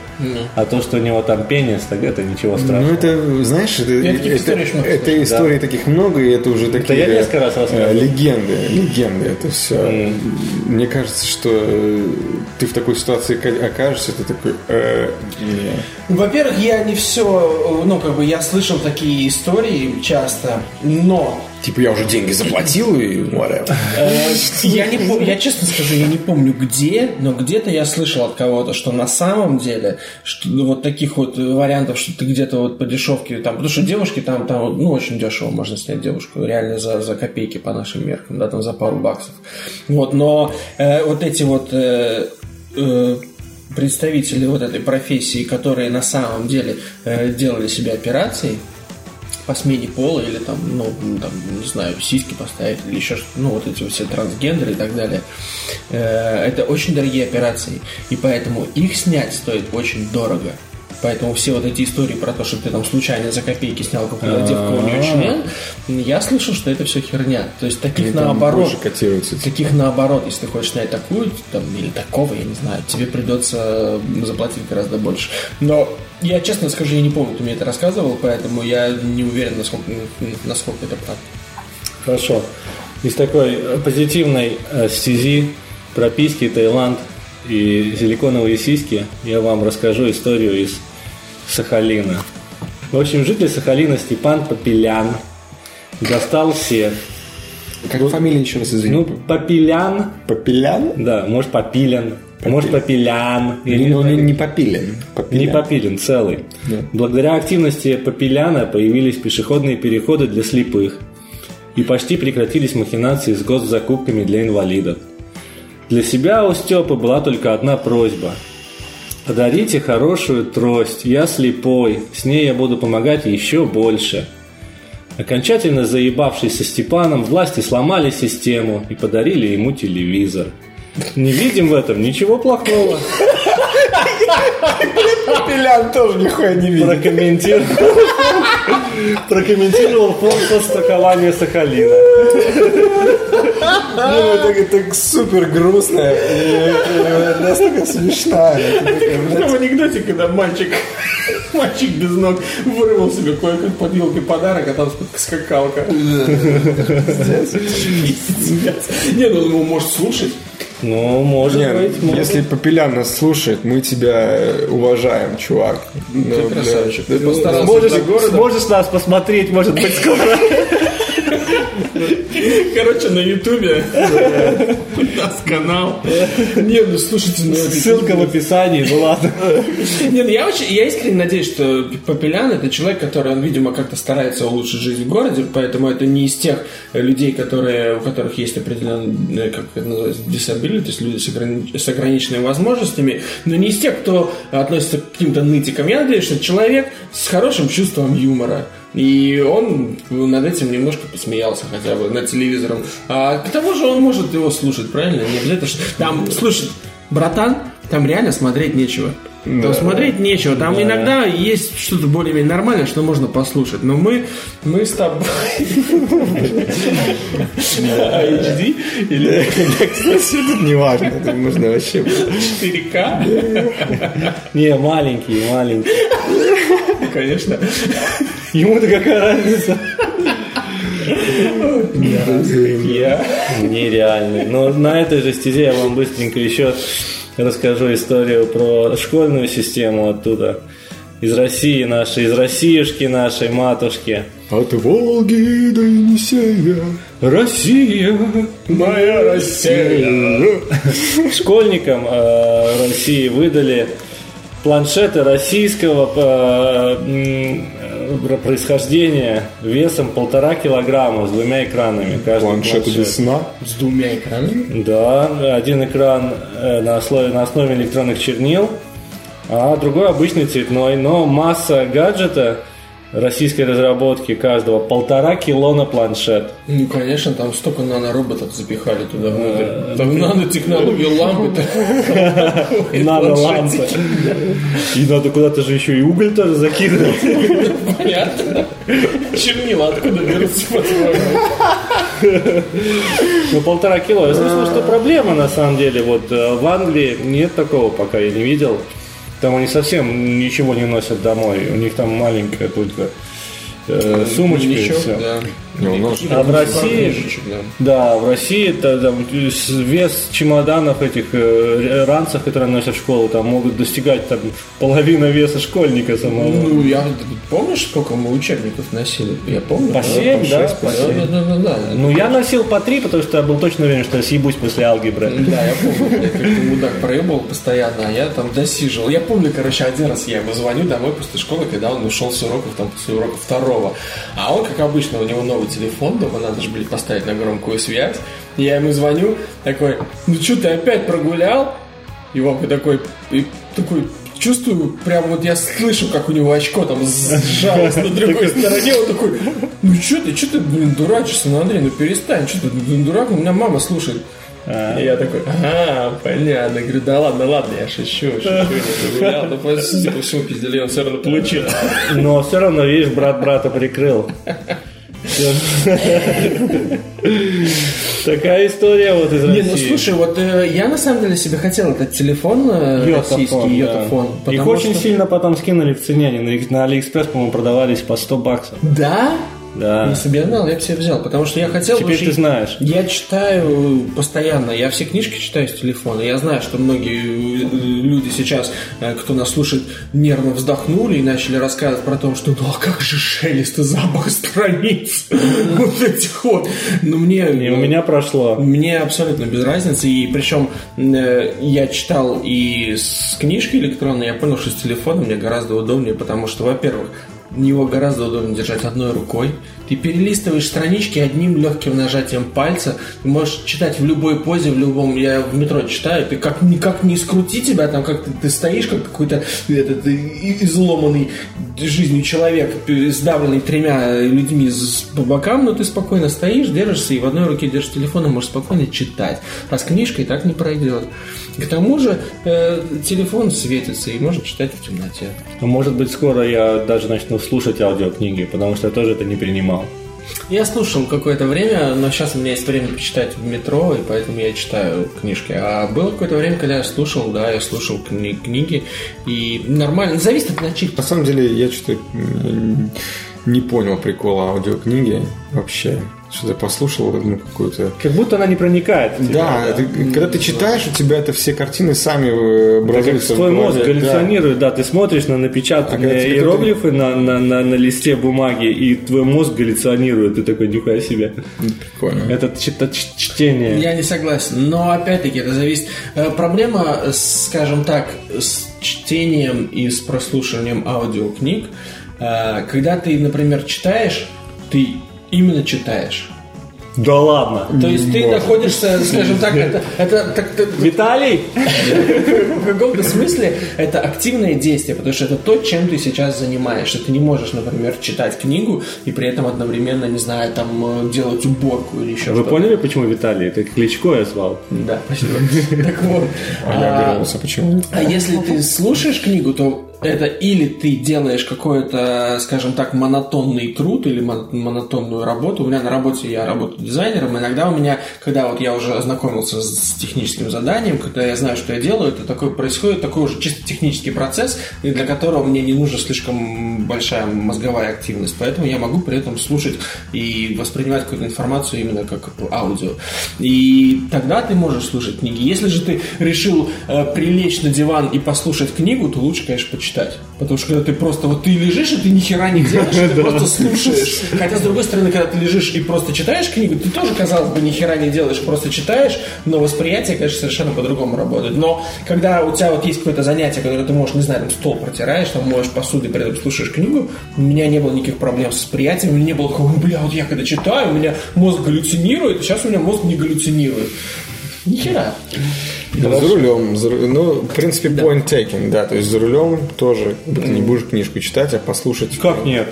А то, что у него там пенис, так это ничего страшного. Ну, это, знаешь, это, это, это историй таких много, и это уже такие... я несколько раз э, рассказывал. Легенды, легенды, это все. Мне кажется, что э, ты в такой ситуации ка- окажешься, ты такой... э. Во-первых, я не все, ну, как бы, я слышал такие истории часто, но Типа я уже деньги заплатил и whatever. э, я не я честно скажу, я не помню где, но где-то я слышал от кого-то, что на самом деле, что ну, вот таких вот вариантов, что ты где-то вот по дешевке, там, потому что девушки там, там, ну, очень дешево можно снять девушку, реально за, за копейки по нашим меркам, да, там за пару баксов. Вот, но э, вот эти вот э, э, представители вот этой профессии, которые на самом деле э, делали себе операции по смене пола или там, ну, там, не знаю, сиськи поставить или еще что-то, ну, вот эти все трансгендеры и так далее. Э, Это очень дорогие операции, и поэтому их снять стоит очень дорого. Поэтому все вот эти истории про то, что ты там случайно за копейки снял какую-то девку у нее член, я слышал, что это все херня. То есть таких наоборот. Таких наоборот, если ты хочешь снять такую там, или такого, я не знаю, тебе придется заплатить гораздо больше. Но я честно скажу, я не помню, ты мне это рассказывал, поэтому я не уверен, насколько, насколько это правда. Хорошо. Из такой э, позитивной э, стези про письки, Таиланд и силиконовые сиськи я вам расскажу историю из Сахалина. В общем, житель Сахалина Степан Попелян достал всех. Как фамилия еще раз, извини? Ну, Попелян, Попелян? да, может Попилен, может Попелян. я не Ну, знаю. не, не Попилин. Не Попелян. Попилин, целый. Благодаря активности Попеляна появились пешеходные переходы для слепых. И почти прекратились махинации с госзакупками для инвалидов. Для себя у Степы была только одна просьба. Подарите хорошую трость, я слепой, с ней я буду помогать еще больше. Окончательно заебавшись со Степаном, власти сломали систему и подарили ему телевизор. Не видим в этом ничего плохого. Попелян тоже нихуя не видит. прокомментировал, прокомментировал фонд стакования Сахалина. Не, ну, это, это супер грустно и, и настолько смешно. Это такая, блядь, В анекдоте, когда мальчик, мальчик без ног вырвал себе кое-как под елкой подарок, а там скакалка. Не, ну он его может слушать. Ну, может Не, быть, может если Попелян нас слушает, мы тебя э, уважаем, чувак. Ну, красавчик. Ты постарался Сможешь, сможешь нас посмотреть, может быть, скоро. Короче, на Ютубе у нас канал. Не, ну слушайте, ну Ссылка в описании, ну ладно. Нет, я очень, я искренне надеюсь, что Попелян это человек, который, он, видимо, как-то старается улучшить жизнь в городе, поэтому это не из тех людей, которые, у которых есть определенные, как это называется, disability, то есть люди с, ограни- с ограниченными возможностями, но не из тех, кто относится к каким-то нытикам. Я надеюсь, что человек с хорошим чувством юмора. И он над этим немножко посмеялся хотя бы над телевизором. А к тому же он может его слушать, правильно? Не обязательно, что там, слушай, братан, там реально смотреть нечего. Там смотреть нечего. Там иногда есть что-то более-менее нормальное, что можно послушать. Но мы, мы с тобой... HD или Кстати, тут не важно, это можно вообще... 4К? Не, маленький, маленький. Конечно. Ему-то какая разница? Я. Нереальный. Но на этой же стезе я вам быстренько еще расскажу историю про школьную систему оттуда. Из России нашей, из Россиюшки нашей, матушки. От Волги до Енисея. Россия! Моя Россия. Школьникам э, России выдали планшеты российского э, происхождения весом полтора килограмма с двумя экранами. Каждый Планшет планшет. без сна. С двумя экранами? Да, один экран э, на основе, на основе электронных чернил, а другой обычный цветной. Но масса гаджета российской разработки каждого полтора кило на планшет. Ну, конечно, там столько нанороботов запихали туда внутрь. Там нанотехнологии лампы. И надо лампы. И надо куда-то же еще и уголь тоже закидывать. Понятно. Чернила откуда берутся? Ну, полтора кило. Я слышал, что проблема на самом деле. Вот э, в Англии нет такого, пока я не видел. Там они совсем ничего не носят домой. У них там маленькая только э, сумочка и Ничего, все. да. Не, у нас- А в России, Книжечек, да. да, в России это, там, с- вес чемоданов этих э, ранцев, которые носят в школу, там могут достигать там, половины веса школьника самого. Ну, я помнишь, сколько мы учебников носили? Я помню. По да, семь, да? По Да, семь. да, да, да. Ну, я носил по три, потому что я был точно уверен, что я съебусь после алгебры. Да, я помню, я как мудак проебал постоянно, а я там досиживал. Я помню, короче, один раз я ему звоню домой после школы, когда он ушел с уроков, там, после урока второго. А он, как обычно, у него новый телефон дома, надо же, блин, поставить на громкую связь. И я ему звоню, такой, ну что, ты опять прогулял? И Вовка такой, и такой, чувствую, прям вот я слышу, как у него очко там сжалось на другой стороне, он такой, ну что ты, что ты, блин, дурачишься, ну, Андрей, ну перестань, что ты, ну, дурак, у меня мама слушает. И я такой, ага, понятно. Говорю, да ладно, ладно, я шучу, шучу, не загулял. Судя по всему, пиздели он все равно получил. Но все равно, видишь, брат брата прикрыл. Такая история вот из Не, России. ну слушай, вот э, я на самом деле себе хотел этот телефон э, YotaPhone, российский, да. YotaPhone. Их потому очень что- сильно потом скинули в цене. Они на, на Алиэкспресс, по-моему, продавались по 100 баксов. Да? Да. Если бы я бы себе взял, потому что я хотел... Теперь учить- ты знаешь. Я читаю постоянно, я все книжки читаю с телефона. Я знаю, что многие э, люди сейчас, э, кто нас слушает, нервно вздохнули и начали рассказывать про то, что ну а как же шелест и запах страниц вот этих вот. Но мне... И у меня прошло. Мне абсолютно без разницы, и причем э, я читал и с книжкой электронной, я понял, что с телефоном мне гораздо удобнее, потому что, во-первых, его гораздо удобнее держать одной рукой. Ты перелистываешь странички одним легким нажатием пальца. Ты можешь читать в любой позе, в любом. Я в метро читаю. Ты как никак не скрути тебя, там как ты, ты стоишь, как какой-то этот, изломанный жизнью человек, сдавленный тремя людьми по бокам, но ты спокойно стоишь, держишься, и в одной руке держишь телефон, и можешь спокойно читать. А с книжкой так не пройдет. К тому же э, телефон светится, и можно читать в темноте. А Может быть, скоро я даже начну слушать аудиокниги, потому что я тоже это не принимал. Я слушал какое-то время, но сейчас у меня есть время почитать в метро, и поэтому я читаю книжки. А было какое-то время, когда я слушал, да, я слушал кни- книги, и нормально, зависит от начитки. На самом деле, я что-то не понял прикола аудиокниги вообще. Что-то послушал ну, какую-то... Как будто она не проникает. в тебя, Да, ты- когда ты читаешь, у тебя это все картины сами э, образуются. твой мозг галлюционирует, да. ты смотришь на А напечатанные тебе иероглифы на, на, на, на листе бумаги, и твой мозг галлюционирует, ты такой, нихуя себе. Да. Прикольно. Это чтение. Я не согласен, но опять-таки это зависит. Э, Проблема, скажем так, с чтением и с прослушиванием аудиокниг, э, когда ты, например, читаешь, ты именно читаешь. Да ладно. То есть ты находишься, скажем так, это, это так, так, Виталий? в каком-то смысле это активное действие, потому что это то, чем ты сейчас занимаешься. Ты не можешь, например, читать книгу и при этом одновременно, не знаю, там э, делать уборку или еще Вы что-то. поняли, почему Виталий? Это кличко я звал. Да, спасибо. Так вот. А я а, обернулся, почему? А если ты слушаешь книгу, то это или ты делаешь какой-то, скажем так, монотонный труд или мон- монотонную работу. У меня на работе я работаю дизайнером. Иногда у меня, когда вот я уже ознакомился с техническим заданием, когда я знаю, что я делаю, это такой происходит такой уже чисто технический процесс, для которого мне не нужна слишком большая мозговая активность. Поэтому я могу при этом слушать и воспринимать какую-то информацию именно как аудио. И тогда ты можешь слушать книги. Если же ты решил э, прилечь на диван и послушать книгу, то лучше, конечно, почитать. Потому что когда ты просто вот ты лежишь, и ты ни хера не делаешь, ты просто слушаешь. Хотя, с другой стороны, когда ты лежишь и просто читаешь книгу, ты тоже, казалось бы, ни хера не делаешь, просто читаешь, но восприятие, конечно, совершенно по-другому работает. Но когда у тебя вот есть какое-то занятие, которое ты можешь, не знаю, там стол протираешь, там моешь посуду и при этом слушаешь книгу, у меня не было никаких проблем с восприятием, у меня не было такого, «Ну, бля, вот я когда читаю, у меня мозг галлюцинирует, сейчас у меня мозг не галлюцинирует. Ни хера. Ну, за рулем. за ну, в принципе, point taken, да. То есть за рулем тоже ты не будешь книжку читать, а послушать. Как нет?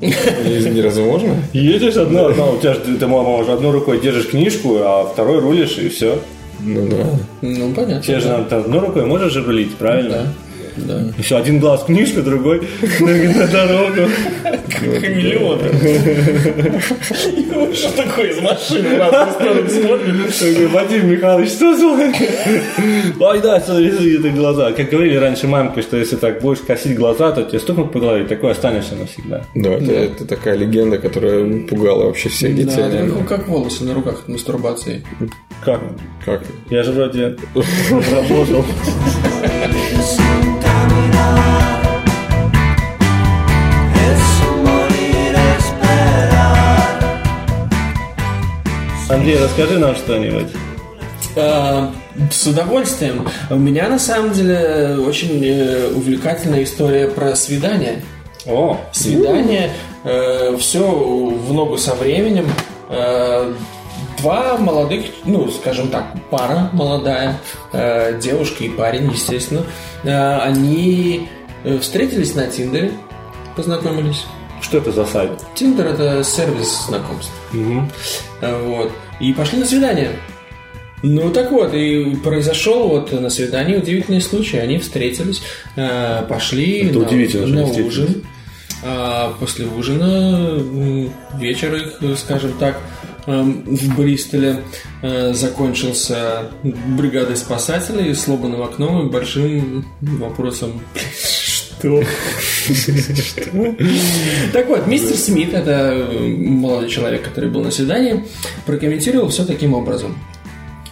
Не, не разве можно? Едешь одна, одна, у тебя же ты, мама, уже одной рукой держишь книжку, а второй рулишь, и все. Ну да. Ну, понятно. Тебе же надо одной рукой можешь же рулить, правильно? Да. Еще один глаз книжка, другой на, дорогу. Хамелеон. Что такое из машины Вадим Михайлович, что звонит? Ой, да, смотри, это глаза. Как говорили раньше мамки, что если так будешь косить глаза, то тебе стукнут по голове, такой останешься навсегда. Да, это, это такая легенда, которая пугала вообще всех детей. Как, как волосы на руках от мастурбации. Как? Как? Я же вроде работал. Андрей, расскажи нам что-нибудь. А, С удовольствием. У меня на самом деле очень э, увлекательная история про свидание. О, Свидание, все в ногу со временем. Э, Два молодых, ну, скажем так, пара молодая, э, девушка и парень, естественно, э, они э, встретились на Тиндере, познакомились. что это за сайт? Тиндер это сервис знакомств. Э, Вот. И пошли на свидание. Ну так вот, и произошел вот на свидании удивительный случай. Они встретились, э, пошли Это на, удивительно, на ужин. А после ужина вечер их, скажем так, эм, в Бристоле э, закончился бригадой спасателей, сломанным окном и большим вопросом что? Так вот, мистер Смит, это молодой человек, который был на свидании, прокомментировал все таким образом.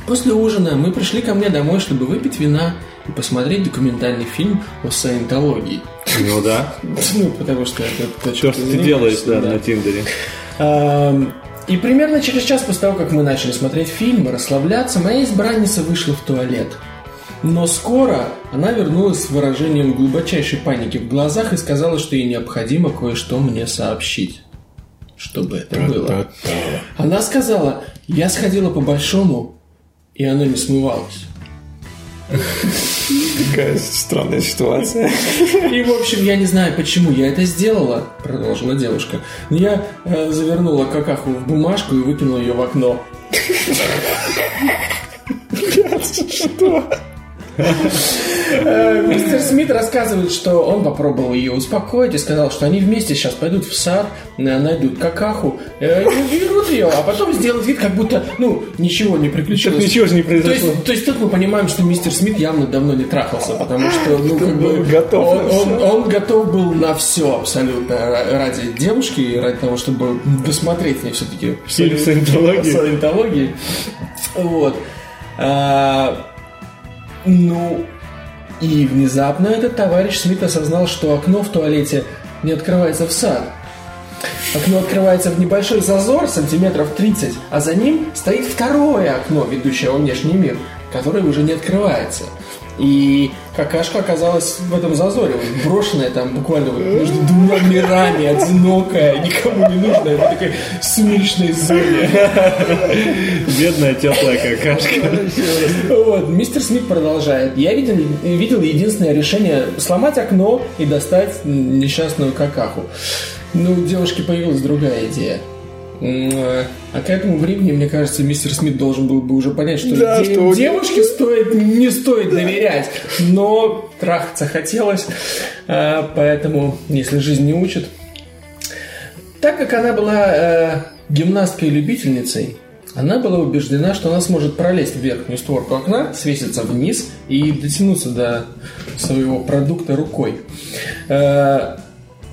После ужина мы пришли ко мне домой, чтобы выпить вина и посмотреть документальный фильм о саентологии. Ну да. Ну, потому что это то, что ты делаешь, да, на Тиндере. И примерно через час после того, как мы начали смотреть фильм и расслабляться, моя избранница вышла в туалет. Но скоро она вернулась с выражением глубочайшей паники в глазах и сказала, что ей необходимо кое-что мне сообщить. Что бы это было? Она сказала, я сходила по большому, и оно не смывалось. Какая странная ситуация. И, в общем, я не знаю, почему я это сделала, продолжила девушка. Но я э, завернула какаху в бумажку и выкинула ее в окно. Э, Мистер Смит рассказывает, что он попробовал ее успокоить и сказал, что они вместе сейчас пойдут в сад, э, найдут какаху, э, и берут ее, а потом сделают вид, как будто, ну, ничего не приключилось. Как ничего же не То произошло. есть, то есть тут мы понимаем, что мистер Смит явно давно не трахался, потому что, ну, как бы, готов он, он- он готов был на все абсолютно ра- ради девушки и ради того, чтобы досмотреть с ней все-таки Фильм «Саентология». Саентологии. Вот. Ну, и внезапно этот товарищ Смит осознал, что окно в туалете не открывается в сад. Окно открывается в небольшой зазор, сантиметров 30, а за ним стоит второе окно, ведущее во внешний мир, которое уже не открывается. И какашка оказалась в этом зазоре, брошенная там буквально вот между двумя мирами, одинокая, никому не нужная, в такой сумеречной зоне. Бедная теплая какашка. Вот, мистер Смит продолжает. Я видел, видел единственное решение сломать окно и достать несчастную какаху. Ну, у девушки появилась другая идея. М, э, А к этому времени, мне кажется, мистер Смит должен был бы уже понять, что, Да, де- что девушке стоит, не стоит доверять. Но трахаться хотелось, э, поэтому, если жизнь не учит, так как она была э, гимнасткой-любительницей, она была убеждена, что она сможет пролезть в верхнюю створку окна, свеситься вниз и дотянуться до своего продукта рукой. Э,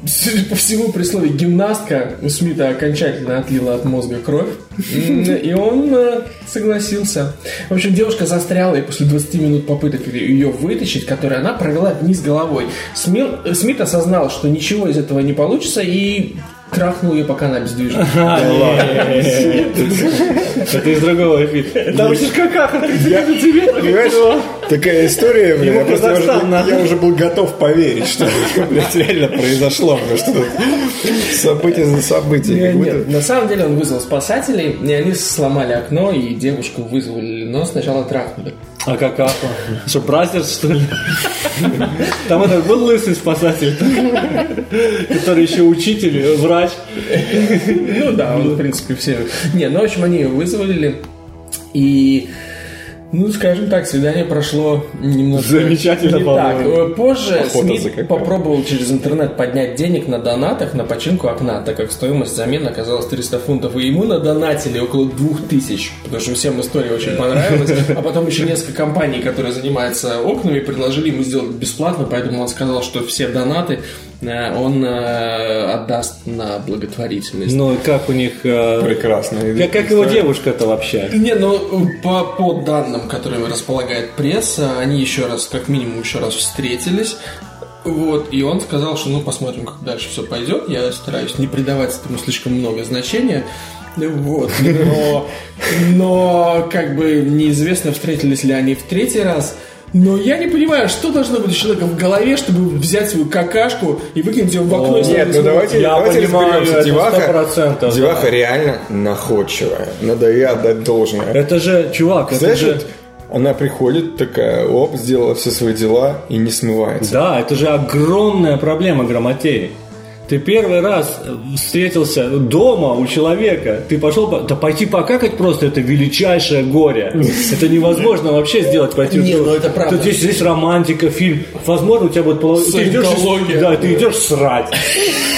Судя по всему, при слове гимнастка у Смита окончательно отлила от мозга кровь. И он э, согласился. В общем, девушка застряла, и после 20 минут попыток ее вытащить, которые она провела вниз головой, Смит осознал, что ничего из этого не получится, и трахнул ее, пока она обездвижена. Это из другого эфира. Там же какаха, ты Понимаешь, такая история, блин, я, просто я уже был готов поверить, что блядь, реально произошло, потому что тут событие за событием. Будто- нет, на самом деле он вызвал спасателей, и они сломали окно, и девушку вызвали, но сначала трахнули. А какаха? Что, бразерс, что ли? Там этот был лысый спасатель, который еще учитель, врач. Ну да, он, в принципе, все... Не, ну, в общем, они вызвали, и... Ну, скажем так, свидание прошло немножко... Замечательно, не так. Э, Позже какао. попробовал через интернет поднять денег на донатах на починку окна, так как стоимость замены оказалась 300 фунтов, и ему надонатили около 2000, потому что всем история очень понравилась. А потом еще несколько компаний, которые занимаются окнами, предложили ему сделать бесплатно, поэтому он сказал, что все донаты он э, отдаст на благотворительность. Ну, и как у них... э, Прекрасно. Как, как его девушка-то вообще? Не, ну по, по данным, которыми располагает пресса, они еще раз, как минимум, еще раз встретились. Вот, и он сказал, что ну посмотрим, как дальше все пойдет. Я стараюсь не придавать этому слишком много значения. Вот, но, но как бы неизвестно, встретились ли они в третий раз. Но я не понимаю, что должно быть у человека в голове, чтобы взять свою какашку и выкинуть ее в окно. и Нет, ну давайте, Я давайте понимаю, разберемся. это Деваха, 100%, деваха да. реально находчивая. Надо ей отдать должное. Это же, чувак, это Знаешь, же... вот она приходит такая, оп, сделала все свои дела и не смывается. Да, это же огромная проблема грамотеи. Ты первый раз встретился дома у человека, ты пошел, по- да пойти покакать просто, это величайшее горе. Это невозможно вообще сделать, пойти. Не, ну это правда. Тут здесь, здесь романтика, фильм. Возможно, у тебя будет половина... Ты идешь, да, ты идешь срать.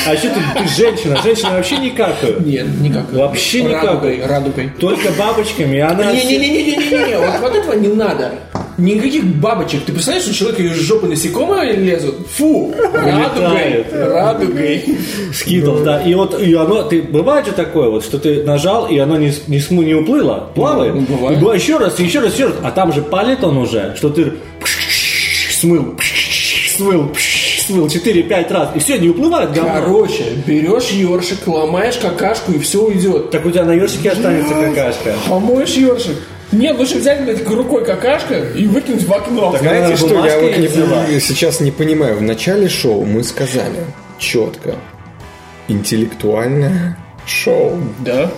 А еще ты, ты женщина, женщина вообще не какают. Нет, никак. Вообще никак. Радугой, радугой. Только бабочками, и она... Не-не-не-не-не-не, вот, вот этого не надо. Никаких бабочек. Ты представляешь, что у человека из жопы насекомые лезут? Фу! Радугой. Радугой. Скидл, да. И вот и оно, ты бывает же такое вот, что ты нажал, и оно не, не, не уплыло, плавает. Ну, бывает. И бывает еще раз, еще раз, еще раз. А там же палит он уже, что ты смыл, смыл, смыл 4-5 раз. И все, не уплывает говно. Короче, берешь ёршик, ломаешь какашку, и все уйдет. Так у тебя на ёршике останется какашка. Помоешь ёршик. Нет, лучше взять, блядь, рукой какашка и выкинуть в окно. Знаете, Она что я вот не, сейчас не понимаю? В начале шоу мы сказали четко. Интеллектуальное шоу. Да.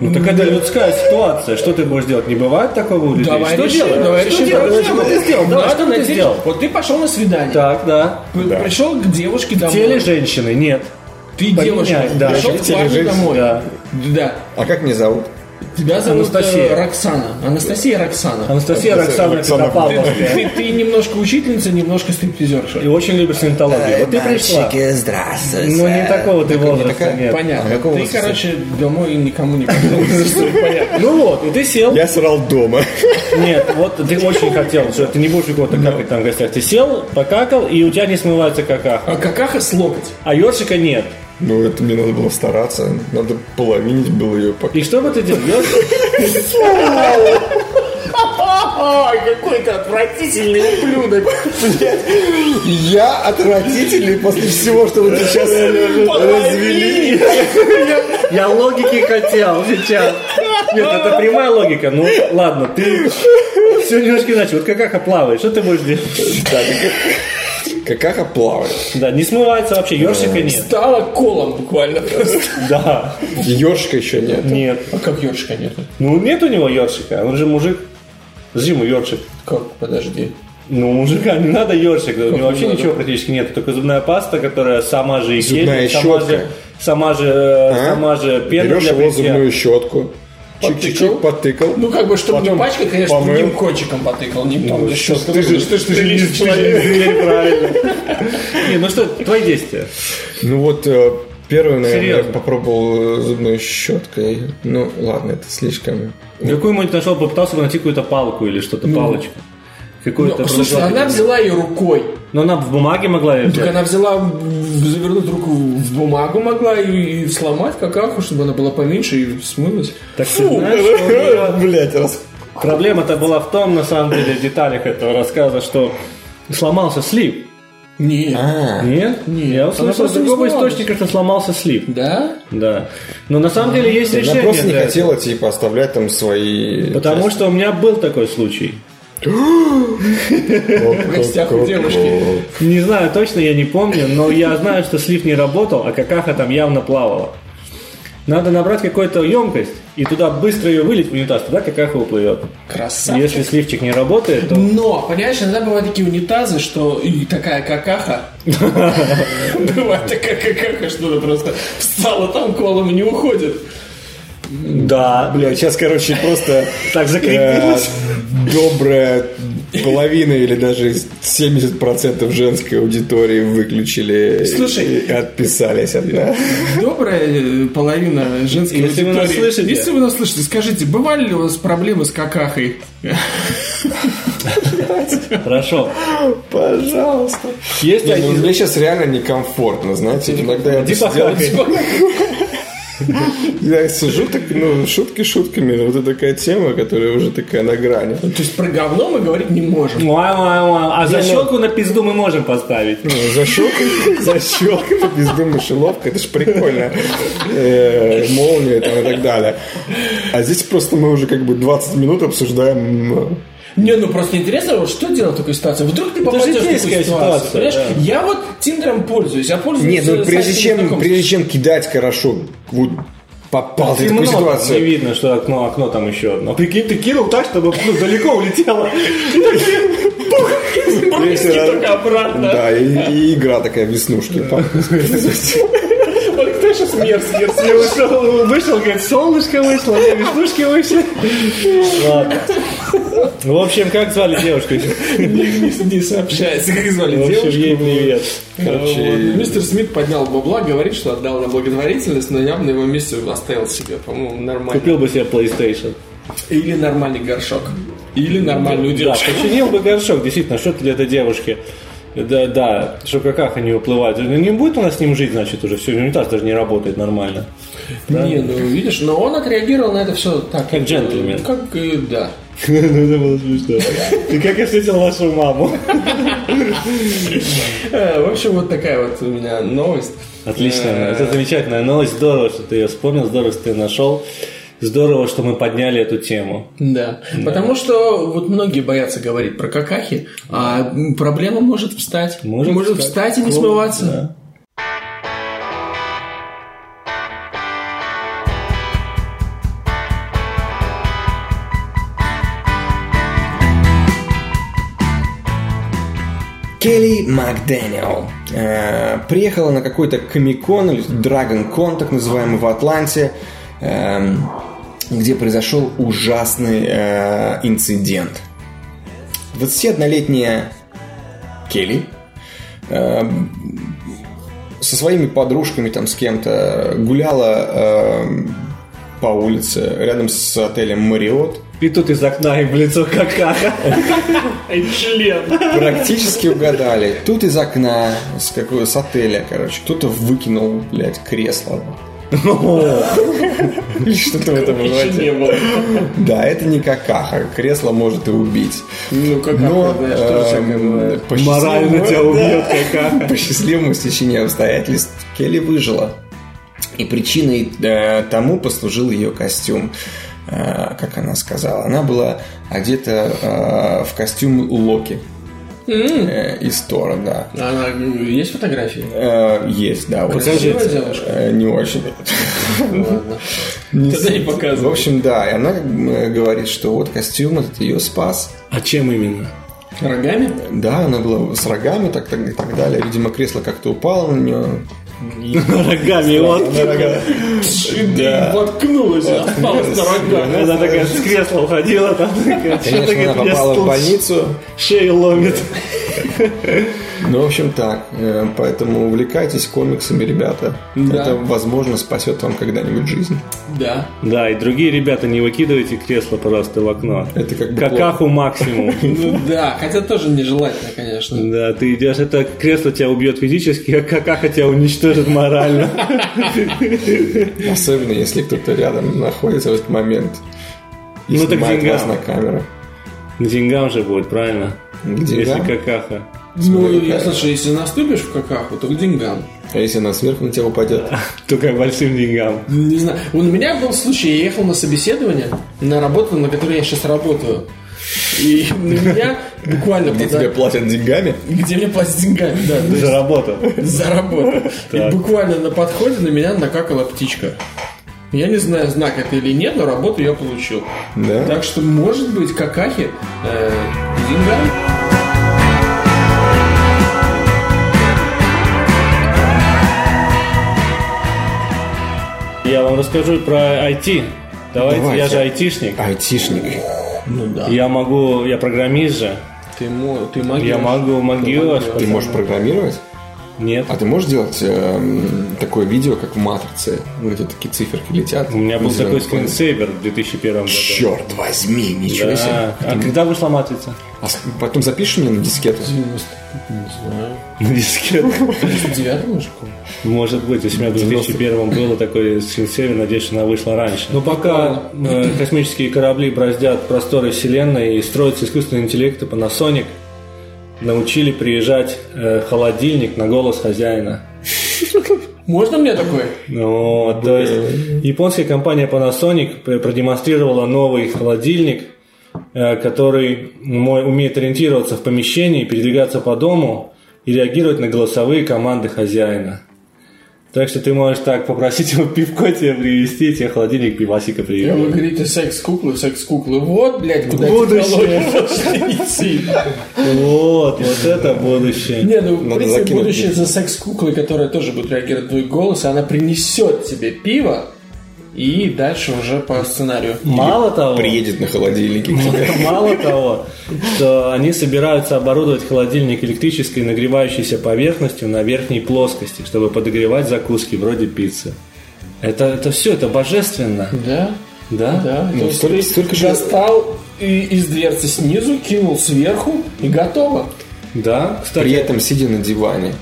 Ну так это людская ситуация. Что ты будешь делать? Не бывает такого у людей? Давай что решим, делать? давай что решим. делать? Давай Что ты сделал? Давай, Надо что ты сделал? Вот ты пошел на свидание. Так, да. Да. Пришел к девушке В домой. теле женщины нет. Ты Поменяй, девушка. да. Пришел В к парню домой. да. Да. А как меня зовут? Тебя зовут Анастасия. э, Роксана. Анастасия Роксана. Анастасия Роксана Роксана Ты, Петропавловская. ты- ты немножко учительница, немножко стриптизерша. И очень любишь саентологию. Вот ты пришла. здравствуйте. Ну, не такого ты возраста, нет. Понятно. А ты, короче, домой никому не. Понятно. Ну вот, и ты сел. Я срал дома. Нет, вот ты очень хотел, что ты не будешь у кого-то какать там в гостях. Ты сел, покакал, и у тебя не смывается какаха. А какаха с локоть. А ёршика нет. Ну, это мне надо было стараться. Надо половинить было ее пока. И что бы ты делал? Какой ты отвратительный ублюдок. Я отвратительный после всего, что вы сейчас развели. Я логики хотел сейчас. Нет, это прямая логика. Ну, ладно, ты все немножко иначе. Вот какаха плавает, что ты будешь делать? Какаха плавает. Да, не смывается вообще, ёршика нет. Стало колом буквально просто. Да, Ёршика еще нет. нет. А как ёршика нету? Ну, нет у него ёршика, он же мужик. Зиму ёршик. Как? Подожди. Ну, мужика не надо ёршик, у не него вообще ничего практически нет, только зубная паста, которая сама же и Зубная гель, сама щетка. же, сама же, э, А? сама же пена Берешь для его зубную щетку. Чик-чик-чик, потыкал. Ну, как бы, чтобы не пачкать, конечно, помыл. другим кончиком потыкал. Не там, щетка. ты же- Ты же ты же не человек. Правильно. Не, ну что, твои действия. Ну вот э, первый, наверное, Серьезно? я попробовал зубной щеткой. Ну ладно, это слишком. Какую-нибудь нашел, попытался бы найти какую-то палку или что-то, палочку. Какую-то Ну, слушай, она взяла ее рукой. Но она в бумаге могла ее Так взять. она взяла, завернуть руку в бумагу могла и, и сломать какаху, чтобы она была поменьше и смылась. Так ты знаешь, Блять, раз. Проблема-то была в том, на самом деле, в деталях этого рассказа, что сломался слив. Нет. А, Нет? Нет, Я она услышал с другого источника, что сломался слив. Да? Да. Но на самом деле есть Она решение. просто не для этого. хотела, типа, оставлять там свои... Потому что у меня был такой случай. В гостях у девушки. Не знаю точно, я не помню, но я знаю, что слив не работал, а какаха там явно плавала. Надо набрать какую-то емкость и туда быстро ее вылить в унитаз, тогда какаха уплывет. Красавчик. Если сливчик не работает, то Но, понимаешь, иногда бывают такие унитазы, что и такая какаха. Бывает такая какаха, что она просто встала там колом и не уходит. Да. Бля, сейчас, короче, просто Так э, закрепилось. добрая половина или даже 70% женской аудитории выключили Слушай. и отписались от нас. Добрая э, половина женской Если вы нас аудитории. слышите. Если вы нас слышите, скажите, бывали ли у вас проблемы с какахой? Хорошо. Пожалуйста. Есть Не, ну, мне сейчас реально некомфортно, знаете. Иногда я Типа. Я сижу так, ну, шутки шутками, но вот это такая тема, которая уже такая на грани. То есть про говно мы говорить не можем. А Не, ну- защелку на пизду мы можем поставить. Ну, Защелка, защелка на пизду мышеловка, это ж прикольно. Э, Молния там и так далее. А здесь просто мы уже как бы 20 минут обсуждаем Не, ну просто интересно, вот что делать в такой ситуации? Вдруг ты попадешь в такую ситуацию. ситуация, понимаешь? да. Я вот Тиндером пользуюсь, я пользуюсь Нет, ну прежде чем, прежде чем кидать хорошо, вот попал ты в такую Темно, Не ситуацию. видно, что окно, окно там еще одно. Прикинь, ты кинул так, чтобы ну, далеко улетело. Только обратно. Да, и, игра такая веснушки. Вот кто сейчас мерзкий? Я вышел, вышел, говорит, солнышко вышло, веснушки вышли. Ладно. В общем, как звали девушку? Не, сообщается, как звали В общем, девушку. ей привет. Короче, Вот. Мистер Смит поднял бабла, говорит, что отдал на благотворительность, но я бы на его месте оставил себе, по-моему, нормально. Купил бы себе PlayStation. Или нормальный горшок. Или нормальную Да, девушку. починил бы горшок, действительно, что это для этой девушки. Да, да, что какаха не уплывает. Ну, Не будет у нас с ним жить, значит, уже все, унитаз даже не работает нормально. Не, ну видишь, но он отреагировал на это все так. Как джентльмен. Как, э, да. Ну, это было смешно. Ты как я встретил вашу маму? Э, В общем, вот такая вот у меня новость. Отлично, Э, это замечательная новость, здорово, что ты ее вспомнил, здорово, что ты ее нашел. Здорово, что мы подняли эту тему. Да. Потому что вот многие боятся говорить про какахи, а проблема может встать. Может встать, встать. и не смываться. да. Келли Макдэниел э, приехала на какой-то комикон или Драгон Кон, так называемый, в Атланте, эм, где произошел ужасный э, инцидент. 21-летняя Келли эм, со своими подружками, там с кем-то, гуляла по улице рядом с отелем Мариот. И тут из окна им в лицо какаха. Член. Практически угадали. Тут из окна, с, какого, с отеля, короче, кто-то выкинул, блядь, кресло. Или что-то в этом роде. было. Да, это не какаха. Кресло может и убить. Ну, как Но знаешь, тоже всякое эм, Морально тебя убьет какаха. По счастливому стечению обстоятельств Келли выжила. И причиной э, тому послужил ее костюм. Э, как она сказала, она была одета э, в костюм Локи э, из Тора, да. А Она, есть фотографии? Э, есть, да. вот. Красивая девушка? Э, Не очень. Не Тогда не показывай. В общем, да, и она говорит, что вот костюм этот ее спас. А чем именно? Рогами? Да, она была с рогами, так, так, и так далее. Видимо, кресло как-то упало на нее. Рогами вот. Да. Воткнулась, осталась на рогах. Она такая с кресла уходила, там такая, Конечно, «Что-то, она попала в стул больницу. Шею ломит. Ну, в общем, так. Э, Поэтому увлекайтесь комиксами, ребята. Да. Это, возможно, спасет вам когда-нибудь жизнь. Да. Да, и другие ребята, не выкидывайте кресло, пожалуйста, в окно. Это как бы Какаху максимум. Ну да, хотя тоже нежелательно, конечно. Да, ты идешь, это кресло тебя убьет физически, а какаха тебя уничтожит морально. Особенно, если кто-то рядом находится в этот момент. И Ну, так снимает вас на камеру. К деньгам же будет, правильно? К Если деньгам? какаха. Ну, я слушай, если наступишь в какаху, то к деньгам. А если она сверху на тебя упадет? Только большим деньгам. Не знаю. У меня был случай, я ехал на собеседование на работу, на которой я сейчас работаю. И на меня буквально Где подо- тебе платят деньгами? где мне платят деньгами, да, есть Заработал. за работу. И буквально на подходе на меня накакала птичка. Я не знаю, знак это или нет, но работу я получил. Да? Так что, может быть, какахи э, деньгами. Я вам расскажу про IT. Давайте, Давайте. я же айтишник. Айтишник. Ну да. Я могу, я программист же. Ты, ты могешь. Я могу, могешь. Ты можешь программировать? Нет. А ты можешь делать эм, такое видео, как в «Матрице», где такие циферки летят? У меня был такой скринсейвер в 2001 году. Черт возьми, ничего себе. Да. А когда вышла матрица? А потом запишешь мне на дискету? 90, не знаю. На дискету. В девятом школе? Может быть, если у меня в 2001 было такой скринсейвер, надеюсь, что она вышла раньше. Но пока э, космические корабли браздят просторы Вселенной и строятся искусственные интеллекты Panasonic, научили приезжать э, холодильник на голос хозяина. Можно мне такой? Ну, то есть японская компания Panasonic продемонстрировала новый холодильник, э, который умеет ориентироваться в помещении, передвигаться по дому и реагировать на голосовые команды хозяина. Так что ты можешь так попросить его пивко тебе привезти, тебе холодильник пивасика Вы привезет. говорите секс-куклы, секс-куклы. Вот, блядь, куда Будущее. идти. Вот, вот это будущее. Не, ну, в принципе, будущее за секс-куклой, которая тоже будет реагировать на твой голос, и она принесет тебе пиво, и дальше уже по сценарию. Мало того, Приедет на холодильнике. Мало того, что они собираются оборудовать холодильник электрической нагревающейся поверхностью на верхней плоскости, чтобы подогревать закуски вроде пиццы. Это, это все, это божественно. Да? Да? Да. Ну, То есть столько- столько же- достал и- из дверцы снизу, кинул сверху, и готово. Да, кстати, При этом сидя на диване.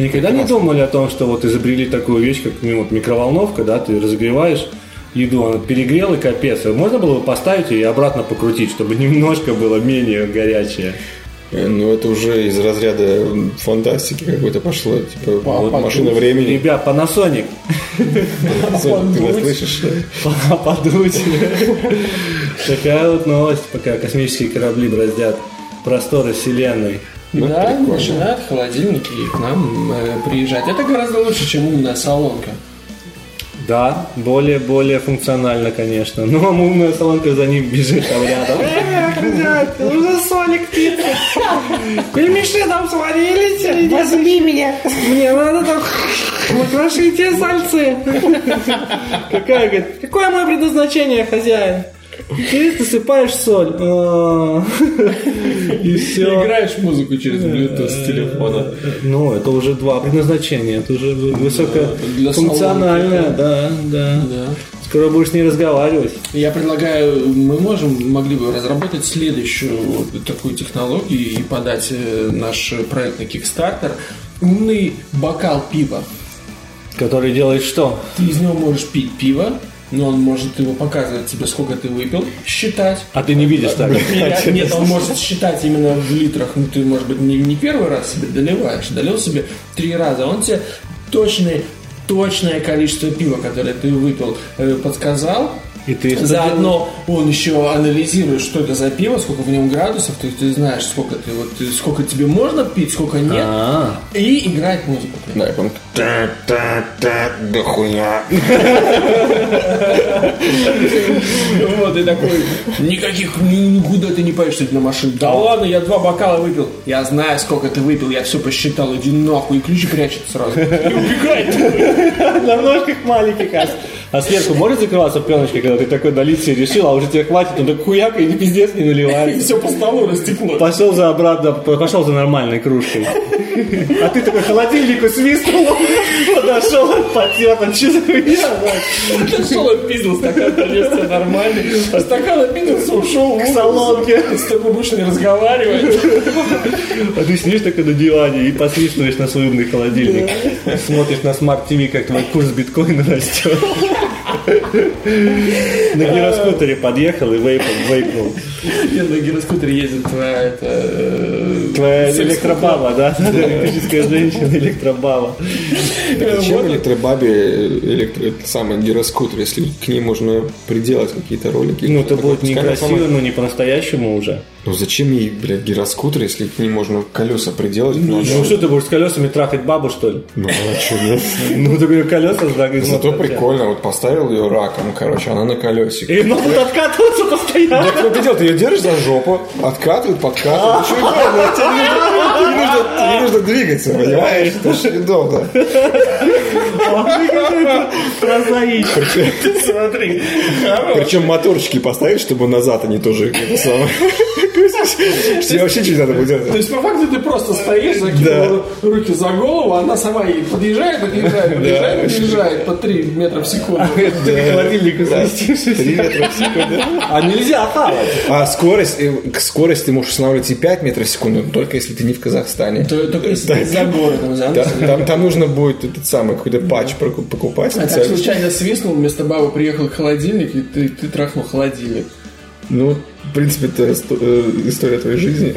Вы никогда не думали о том, что вот изобрели такую вещь, как ну, вот микроволновка, да, ты разогреваешь еду, она перегрел и капец. Можно было бы поставить ее и обратно покрутить, чтобы немножко было менее горячее. Э, Ну, это уже из разряда фантастики какой-то пошло. Типа, вот подумать. машина времени. Ребят, Panasonic, Ты нас слышишь? подуть. Такая вот новость, пока космические корабли браздят просторы Вселенной. Ну, да, прикольно. начинают холодильники к нам э, приезжать. Это гораздо лучше, чем умная салонка. Да, более-более функционально, конечно. Но умная салонка за ним бежит там рядом. Уже Соник пицца. Пельмеши там сварились. Возьми меня. Мне надо там накрошите сальцы. Какая, говорит, какое мое предназначение, хозяин? Ты насыпаешь соль. А. И все. играешь музыку через Bluetooth с телефона. Ну, это уже два предназначения. Это уже высокофункциональное, да, да. Да. Скоро будешь с ней разговаривать. Я предлагаю, мы можем, могли бы разработать следующую вот такую технологию и подать э, наш проект на Kickstarter. Умный бокал пива. Который делает что? Ты из него можешь пить пиво, но он может его показывать тебе, сколько ты выпил, считать. А ты не видишь так. Нет, нет, он может считать именно в литрах. Ну, ты, может быть, не, не первый раз себе доливаешь, долил себе три раза. Он тебе точный, точное количество пива, которое ты выпил, э, подсказал, И ты Заодно он еще анализирует, что это за пиво, сколько в нем градусов, то есть ты знаешь, сколько ты вот ты- сколько тебе можно пить, сколько нет, А, и играет музыку. Да, и он та-та-та, да хуя. Вот, и такой, никаких, ни- никуда ты не поешь на машине. Да ладно, я два бокала выпил. Я знаю, сколько ты выпил, я все посчитал, иди нахуй, и ключи прячет сразу. И убегает. на ножках маленьких. А, а сверху может закрываться пленочка, когда ты такой долиться решил, а уже тебе хватит, он так хуяк и пиздец не И наливает. все по столу растекло. Пошел за обратно, пошел за нормальной кружкой. А ты такой холодильнику свистнул, подошел, потер, там что за хуйня? Шел опиздил, стакан тебе нормальный. А стакан опиздился, ушел угол. салонке. С тобой больше не разговаривает. А ты сидишь такой на диване и посвистываешь на свой умный холодильник. Смотришь на смарт ТВ, как твой курс биткоина растет. На гироскутере подъехал и вейпнул. на гироскутере ездит твоя Твоя электробаба, да? Электрическая женщина, электробаба. Зачем электробабе электро... это самый гироскутер, если к ней можно приделать какие-то ролики? Ну, это будет она некрасиво, но не по-настоящему уже. Ну, зачем ей, блядь, гироскутер, если к ней можно колеса приделать? Ну, Ну что, ты будешь с колесами трахать бабу, что ли? ну, а чё нет? Ну, ты говорю, колеса и Зато прикольно, вот поставил ее раком, короче, она на колесике. И могут откатываться постоянно. Что ты делаешь? Ты ее держишь за жопу, откатывает, подкатывает. Тебе не нужно- двигаться, понимаешь? Это ж удобно. Прозаично. Смотри, Причем моторчики поставить, чтобы назад они тоже это самое. Тебе вообще не надо будет То есть, по факту, ты просто стоишь, закинул руки за голову, она сама ей подъезжает, подъезжает, подъезжает, подъезжает по 3 метра в секунду. Ты к холодильнику сместишься. Три метра в секунду. А нельзя хавать. А скорость, э, к скорости ты можешь устанавливать и 5 метров в секунду, только если ты не в Казахстане. То- Только если ты за городом, Там, нужно будет этот самый какой-то патч покупать А так случайно свистнул, вместо бабы приехал холодильник, и ты трахнул холодильник. Ну, в принципе, это э, история твоей жизни.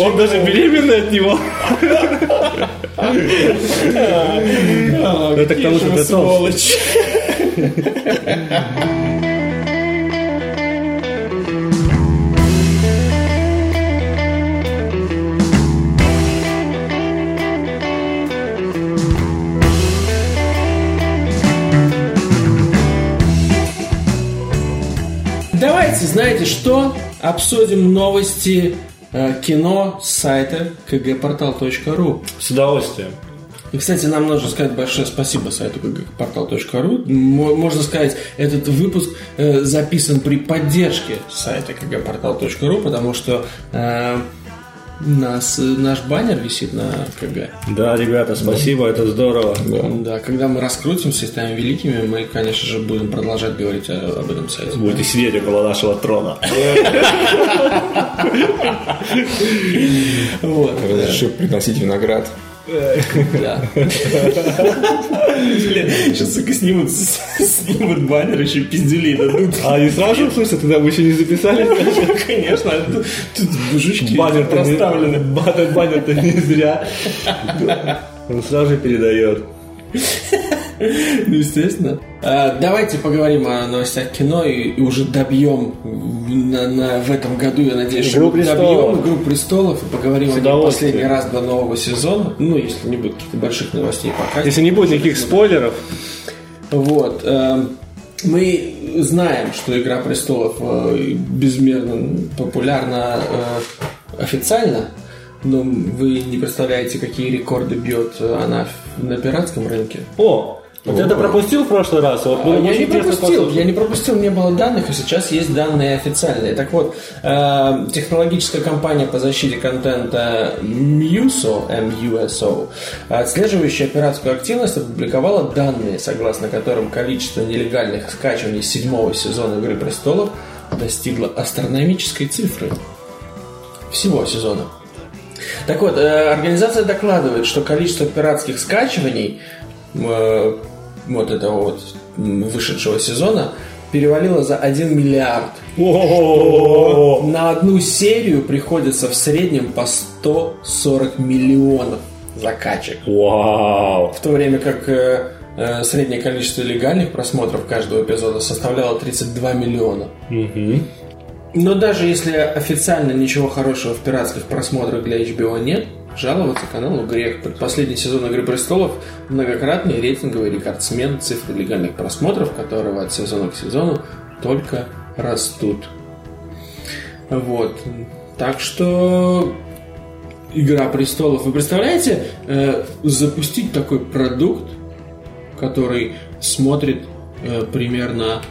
Он даже беременный от него. Это к тому, что ты сволочь. Знаете что? Обсудим новости э, кино с сайта kgportal.ru. С удовольствием. И, кстати, нам нужно сказать большое спасибо сайту kgportal.ru. Мо- Можно сказать, этот выпуск э, записан при поддержке сайта kgportal.ru, потому что э, нас, э, наш баннер висит на КГ. Да, ребята, спасибо, это здорово. Да, когда мы раскрутимся и станем великими, мы, конечно же, будем продолжать говорить о- об этом сайте. Будете сидеть около нашего трона. Вот. Разреши приносить виноград. Да. Сейчас сука, снимут, снимут баннер, еще пиздюлей дадут. А они сразу, в смысле, тогда мы еще не записали? Конечно, а тут, жучки проставлены. баннер- Баннер-то не зря. Он сразу же передает. Ну, естественно. А, давайте поговорим о новостях кино и, и уже добьем на, на- в этом году, я надеюсь, что «Игру добьем престолов». «Игру престолов» и поговорим о ней последний раз до нового сезона. Ну, если не будет каких-то больших новостей пока. Если не будет никаких спойлеров, Вот. эм, Мы знаем, что «Игра престолов» э, безмерно популярна э, официально, но вы не представляете, какие рекорды бьет э, она на пиратском рынке. О, вот это пропустил в прошлый раз? Вот А, Я не пропустил, послушать. я не пропустил, не было данных, и сейчас есть данные официальные. Так вот, э, технологическая компания по защите контента MUSO, MUSO, отслеживающая пиратскую активность, опубликовала данные, согласно которым количество нелегальных скачиваний седьмого сезона «Игры престолов» достигло астрономической цифры. Всего сезона. Так вот, э, организация докладывает, что количество пиратских скачиваний э, вот этого вот вышедшего сезона перевалило за 1 миллиард. О, На одну серию приходится в среднем по 140 миллионов закачек. Вау. В то время как э, э, среднее количество легальных просмотров каждого эпизода составляло 32 миллиона. Но даже если официально ничего хорошего в пиратских просмотрах для HBO нет, жаловаться каналу грех. Последний сезон «Игры престолов» многократный рейтинговый рекордсмен цифры легальных просмотров, которого от сезона к сезону только растут. Вот. Так что Игра престолов. Вы представляете, э, запустить такой продукт, который смотрит э, примерно,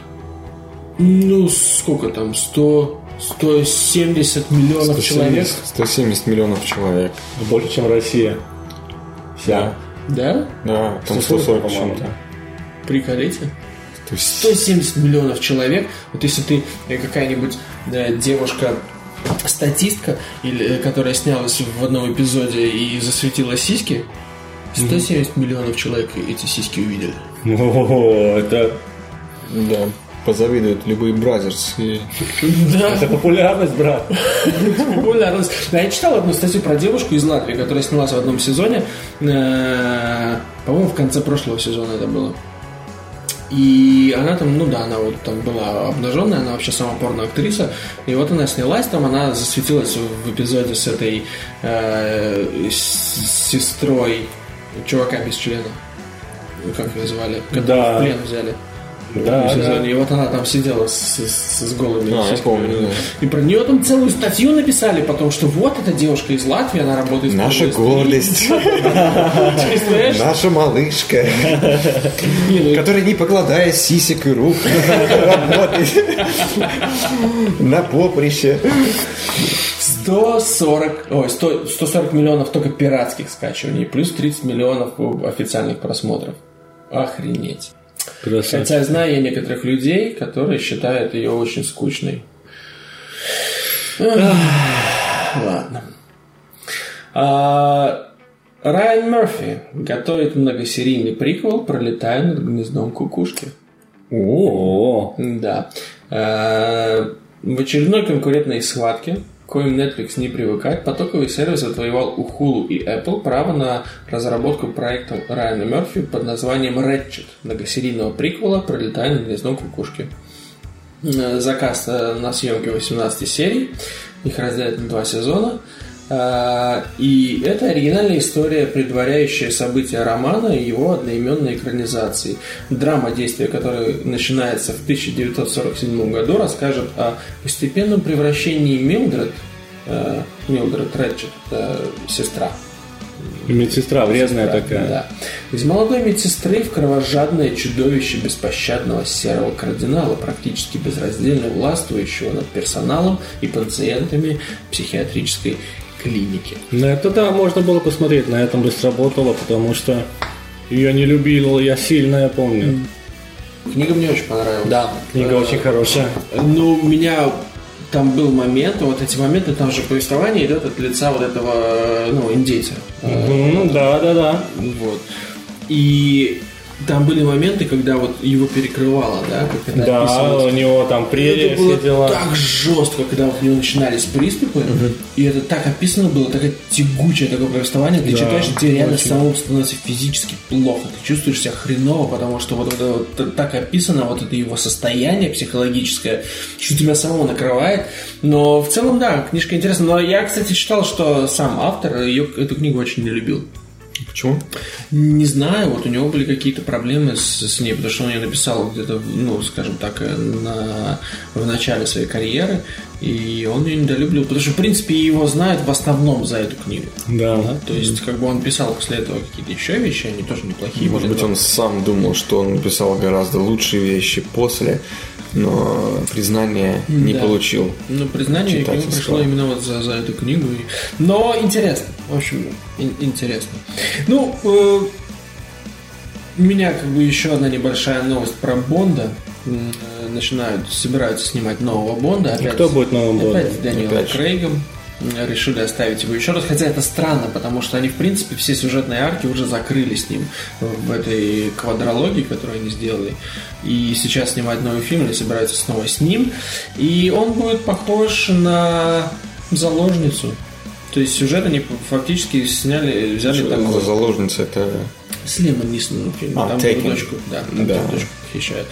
ну, сколько там, 100, 170 миллионов 170, человек? 170 миллионов человек. Больше, чем Россия. Вся. Да? Да, там 140, 140 по-моему. Приколите. То есть 170 миллионов человек. Вот если ты э, какая-нибудь да, девушка статистка, или, э, которая снялась в одном эпизоде и засветила сиськи, 170 миллионов человек эти сиськи увидели. О, это, Да, позавидуют любые бразерс. И... Да, это популярность, брат. популярность. Да, я читал одну статью про девушку из Латвии, которая снялась в одном сезоне. э, По-моему, в конце прошлого сезона это было. И она там, ну да, она вот там была обнаженная, она вообще сама порно-актриса. И вот она снялась там, она засветилась в эпизоде с этой э, с- сестрой чувака без члена. Как ее звали? Которую Да. в плен взяли. Да, сезоне. да. И вот она там сидела с, с- с голыми А, я помню, да. И про нее там целую статью написали, потому что вот эта девушка из Латвии, она работает Наша гордость. Наша малышка, ну, которая не покладая сисек и рук работает на поприще. 140, ой, 100 140 миллионов только пиратских скачиваний, плюс 30 миллионов официальных просмотров. Охренеть. Красавчик. Хотя знаю я некоторых людей, которые считают ее очень скучной. Ладно. А, Райан Мерфи готовит многосерийный приквел «Пролетая над гнездом кукушки». О, Да. Э, В очередной конкурентной схватке, коим Netflix не привыкает, потоковый сервис отвоевал у Hulu и Apple право на разработку проекта Райана Мерфи под названием Ratchet, многосерийного приквела «Пролетая над гнездом кукушки». Э, Заказ э, на съемки 18 серий, их разделят на два сезона. А, И это оригинальная история, предваряющая события романа и его одноименной экранизации. Драма действия, которая начинается в 1947 году, расскажет о постепенном превращении Милдред, э, Милдред Рэтчет, это сестра медсестра Сестра, такая. Да. Из молодой медсестры в кровожадное чудовище беспощадного серого кардинала, практически безраздельно властвующего над персоналом и пациентами психиатрической клиники. На это да, можно было посмотреть, на этом бы сработало, потому что ее не любил я сильно, я помню. Книга мне очень понравилась. Да, книга Э, очень хорошая. Ну, у меня там был момент, вот эти моменты, там же повествование идет от лица вот этого, э, ну, индейца. Ну да, да, да. Вот. И там были моменты, когда вот его перекрывало, да, как это Да, описывалось. у него там прерия, это было дела. так жестко, когда вот у него начинались приступы, и это так описано было, такое тягучее такое повествование, ты Да, читаешь, тебе реально очень. самому становится физически плохо, ты чувствуешь себя хреново, потому что вот это вот т- так описано, вот это его состояние психологическое, что тебя самого накрывает, но в целом, да, книжка интересная, но я, кстати, читал, что сам автор ее, эту книгу очень не любил. Почему? Не знаю, вот у него были какие-то проблемы с, с ней, потому что он ее написал где-то, ну, скажем так, э, на, в начале своей карьеры, и он ее недолюбил, потому что, в принципе, его знают в основном за эту книгу. Да. Да? То есть, как бы он писал после этого какие-то еще вещи, они тоже неплохие. Может были, быть, но- он сам думал, что он написал гораздо лучшие вещи после, но признания не Да. получил. Ну, признание к нему пришло именно вот за, за эту книгу. И- Но интересно. В общем, ин- интересно. Ну, э, у меня как бы еще одна небольшая новость про Бонда. Начинают, собираются снимать нового Бонда. Опять, Кто будет новым Бондом? Опять с Дэниелом Опять. Крейгом. Решили оставить его еще раз. Хотя это странно, потому что они, в принципе, все сюжетные арки уже закрыли с ним в этой квадрологии, которую они сделали. И сейчас снимать новый фильм, они собираются снова с ним. И он будет похож на заложницу. То есть сюжет они фактически сняли, взяли Что такой. за заложница? Это с Лемон Нисоном фильм. А, там Taken. дочку, да, там Да. дочку похищают.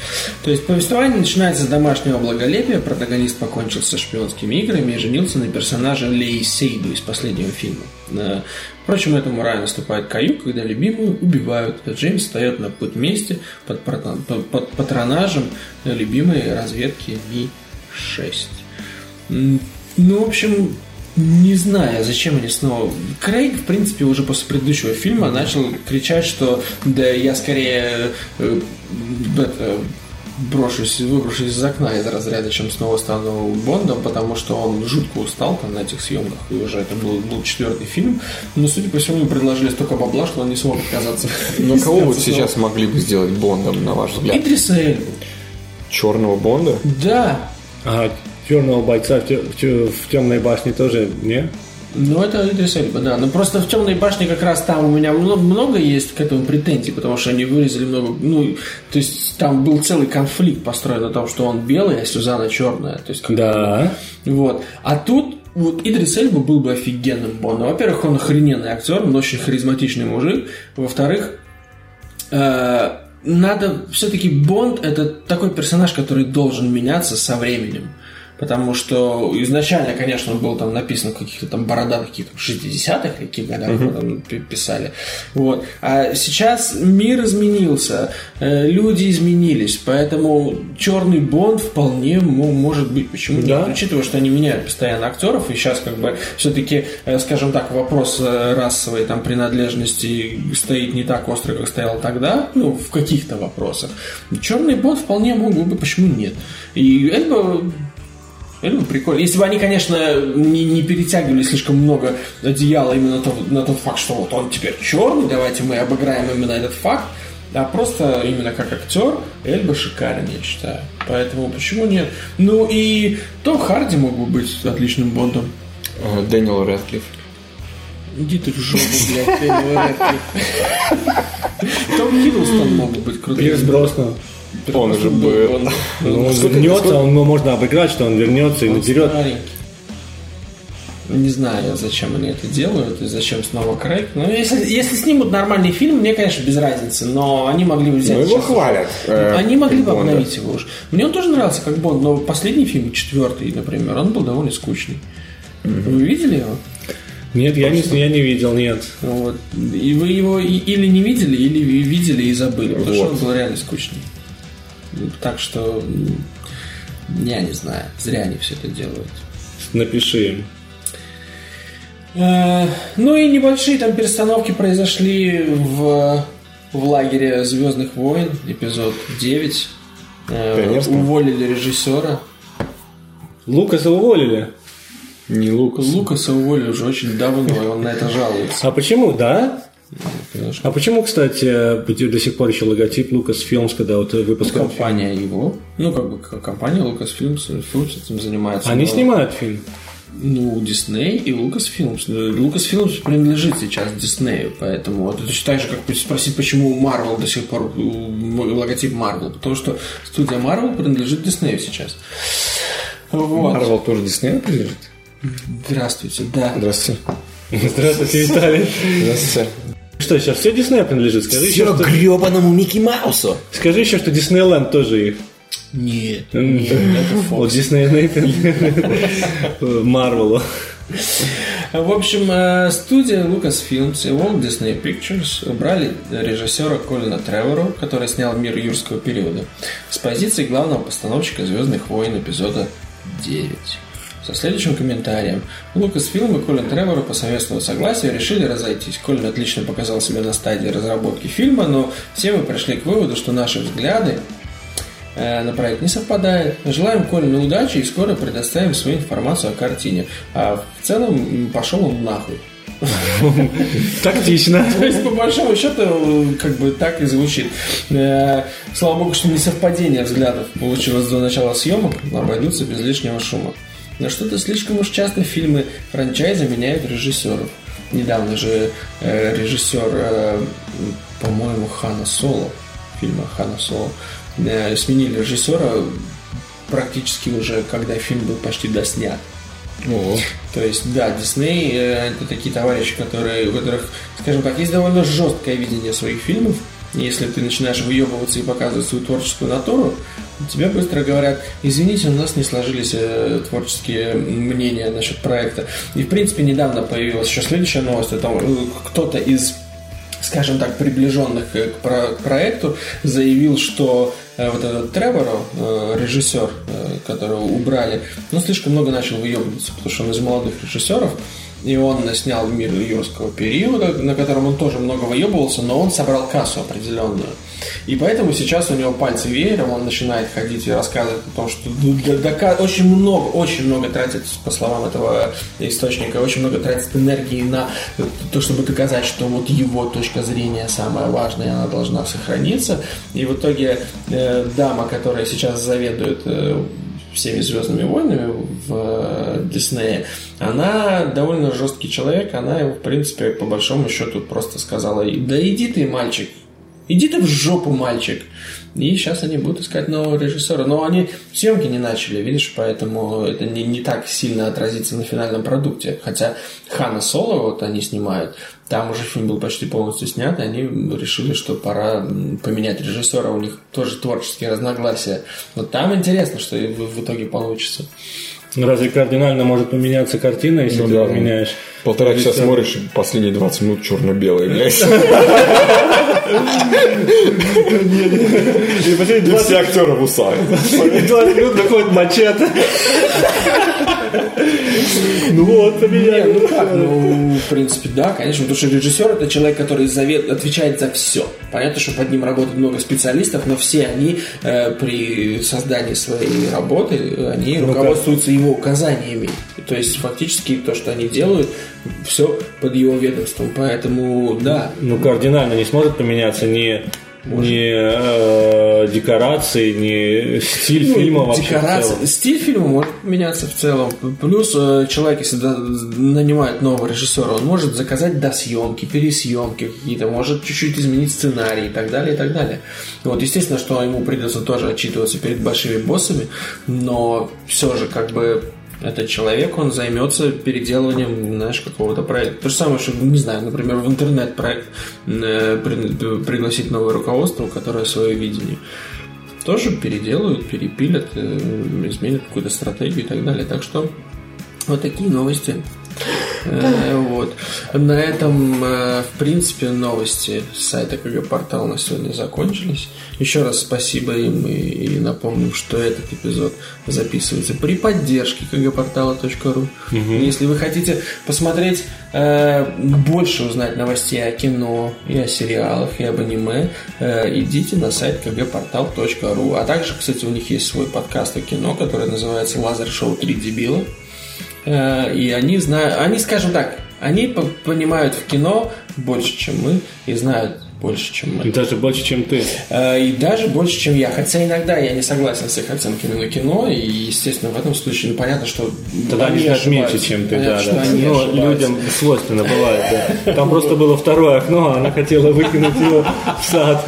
То есть повествование начинается с домашнего благолепия. Протагонист покончил со шпионскими играми и женился на персонаже Лей Сейду из последнего фильма. Э, Впрочем, этому раю наступает каюк, когда любимую убивают. Джеймс встает на путь мести под, под- патронажем любимой разведки Ми-6. М, Ну, в общем, не знаю, зачем они снова... Крейг, в принципе, уже после предыдущего фильма начал кричать, что да я скорее э, это, брошусь, выброшусь из окна из разряда, чем снова стану Бондом, потому что он жутко устал там на этих съемках, и уже это был, был четвертый фильм. Но, судя по всему, ему предложили столько бабла, что он не смог отказаться. Ну, кого вот сейчас могли бы сделать Бондом, на ваш взгляд? Идриса Эльбу. Черного Бонда? Да, А черного бойца в, те- в те- в темной башне тоже не? Ну, это Идрис Эльба, да. Но просто в «Темной башне» как раз там у меня много, много есть к этому претензий, потому что они вырезали много... Ну, то есть там был целый конфликт построен на том, что он белый, а Сюзанна черная. То есть, как- Да. Вот. А тут вот Идрис Эльба был бы офигенным Бондом. Во-первых, он охрененный актер, он очень харизматичный мужик. Во-вторых, э, надо все-таки Бонд это такой персонаж, который должен меняться со временем. Потому что изначально, конечно, он был там написан в каких-то там бородатых каких-то 60-х, каких годах его там пи- писали. Вот. А сейчас мир изменился, э, люди изменились, поэтому черный Бонд вполне мо- может быть. Почему Да. нет? Учитывая, что они меняют постоянно актеров, и сейчас как бы все-таки, скажем так, вопрос э, расовой там принадлежности стоит не так остро, как стоял тогда, ну, в каких-то вопросах. Черный Бонд вполне мог бы, почему нет? И Эльба Эльба прикольно. Если бы они, конечно, не, не перетягивали слишком много одеяла именно на тот, на тот факт, что вот он теперь черный, давайте мы обыграем именно этот факт, а просто именно как актер Эльба шикарен, я считаю. Поэтому почему нет? Ну и Том Харди мог бы быть отличным Бондом. Э, Дэниел Рэдклифф. Иди ты в жопу, блядь, Дэниел Рэдклифф. Том Хиддлстон мог бы быть крутым. Пирс Броснан. Он уже был. Ну, он Сколько- вернется, сколько- он, ну, можно обыграть, что он вернется и Он надерет. старенький. Не знаю, зачем они это делают и зачем снова Крейг. Ну, если, если снимут нормальный фильм, мне, конечно, без разницы, но они могли бы взять... Ну, его хвалят. э, Они могли бы Бонда. обновить его уж. Мне он тоже нравился как Бонд, но последний фильм, четвертый, например, он был довольно скучный. Вы видели его? Нет, я не, я не видел, нет. Ну, Вот. И вы его или не видели, или ви- видели и забыли, потому что Вот. он был реально скучный. Так что я не знаю, зря они все это делают. Напиши им. Э, Ну и небольшие там перестановки произошли в, в лагере Звездных войн, эпизод 9. Э, Пионерском? Уволили режиссера. Лукаса уволили. Не Лукас. Лукаса уволили уже очень давно, и он на это жалуется. А почему, да? Что А почему, кстати, до сих пор еще логотип Lucas Films, когда вот выпускают фильм? компания его, ну как бы компания Lucasfilms Films этим занимается. Они но- снимают фильм. Ну, Дисней и Lucasfilms. Lucasfilms принадлежит сейчас Диснею, поэтому это точно так же, как спросить, почему Marvel до сих пор логотип Marvel, потому что студия Marvel принадлежит Диснею сейчас. Вот. Марвел тоже Диснею принадлежит? Здравствуйте, да. Здравствуйте. Здравствуйте, Виталий. Здравствуйте. Что, сейчас все Диснею принадлежит? Скажи еще, что, гребаному Микки Маусу. скажи еще, что Диснейленд тоже их. Нет. Вот Диснейленд Марвелу. В общем, э, студия Lucasfilms и Walt Disney Pictures убрали режиссера Колина Тревору, который снял «Мир юрского периода», с позиции главного постановщика «Звездных войн» эпизода 9. Со следующим комментарием. Lucasfilm и Колин Тревору по совместному согласию решили разойтись. Колин отлично показал себя на стадии разработки фильма, но все мы пришли к выводу, что наши взгляды э, на проект не совпадает. Желаем Колину удачи и скоро предоставим свою информацию о картине. А в целом пошел он нахуй. Тактично. То есть, по большому счету, как бы так и звучит. Э, Слава богу, что не совпадение взглядов получилось до начала съемок, обойдутся без лишнего шума. Но что-то слишком уж часто фильмы франчайза меняют режиссеров. Недавно же э, режиссер, э, по-моему, Хана Соло, фильма Хана Соло, э, сменили режиссера практически уже, когда фильм был почти доснят. О, То есть, да, Дисней э, это такие товарищи, которые, у которых, скажем так, есть довольно жесткое видение своих фильмов. Если ты начинаешь выебываться и показывать свою творческую натуру, тебе быстро говорят, извините, у нас не сложились э, творческие мнения насчет проекта. И, в принципе, недавно появилась еще следующая новость, о том, э, кто-то из скажем так, приближенных э, к, про- к проекту, заявил, что э, вот этот Треворо, э, режиссер, э, которого убрали, ну, слишком много начал выебываться, потому что он из молодых режиссеров, и он снял «Мир юрского периода», на котором он тоже много выебывался, но он собрал кассу определенную. И поэтому сейчас у него пальцы веером, он начинает ходить и рассказывать о том, что дока- очень много, очень много тратит, по словам этого источника, очень много тратит энергии на то, чтобы доказать, что вот его точка зрения самая важная, она должна сохраниться. И в итоге э, дама, которая сейчас заведует э, всеми Звездными войнами в э, Диснее, она довольно жесткий человек, она его, в принципе, по большому счету просто сказала, да иди ты, мальчик, иди ты в жопу, мальчик. И сейчас они будут искать нового режиссера. Но они съемки не начали, видишь, поэтому это не, не так сильно отразится на финальном продукте. Хотя Хана Соло, вот они снимают, там уже фильм был почти полностью снят, и они решили, что пора поменять режиссера, у них тоже творческие разногласия. Вот там интересно, что в, в итоге получится. Разве кардинально может поменяться картина, если Ну ты да. поменяешь? полтора часа Режиссер? смотришь, последние 20 минут черно-белые, блядь. И все актеры в усах. 20 минут доходит мачете. Ну вот, поменяли. ну как, ну, в принципе, да, конечно, потому что режиссер это человек, который завет, отвечает за все. Понятно, что под ним работает много специалистов, но все они э, при создании своей работы, они руководствуются его указаниями. То есть, фактически, то, что они делают, все под его ведомством. Поэтому, да, Ну, кардинально не сможет поменяться ни, ни э, декорации, ни стиль Ну, фильма вообще. целом. Стиль фильма может меняться в целом. Плюс э, человек, если да- нанимает нового режиссера, он может заказать досъемки, пересъемки какие-то, может чуть-чуть изменить сценарий и так далее, и так далее. Вот, естественно, что ему придется тоже отчитываться перед большими боссами, но все же, как бы, этот человек, он займется переделыванием, знаешь, какого-то проекта. То же самое, что, не знаю, например, в интернет-проект э, при- пригласить новое руководство, которое свое видение тоже переделают, перепилят, э, изменят какую-то стратегию и так далее. Так что вот такие новости. Э, Вот. На этом, э, в принципе, новости с сайта КГ Портал на сегодня закончились. Еще раз спасибо им и, напомним, что этот эпизод записывается при поддержке kgportala.ru. Если вы хотите посмотреть э, больше узнать новостей о кино и о сериалах и об аниме, идите на сайт kgportal.ru. А также, кстати, у них есть свой подкаст о кино, который называется «Лазер Шоу 3 дебила». Э, И они знают, они, скажем так, они по- понимают в кино больше, чем мы, и знают больше, чем мы. Даже больше, чем ты. Э, И даже больше, чем я. Хотя иногда я не согласен с их оценками на кино, и, естественно, в этом случае, ну, понятно, что Тогда они знают меньше, ошибаются. чем ты, Понятно, да, что да. они Ну, ошибаются. людям свойственно бывает, да. Там просто было второе окно, а она хотела выкинуть его в сад.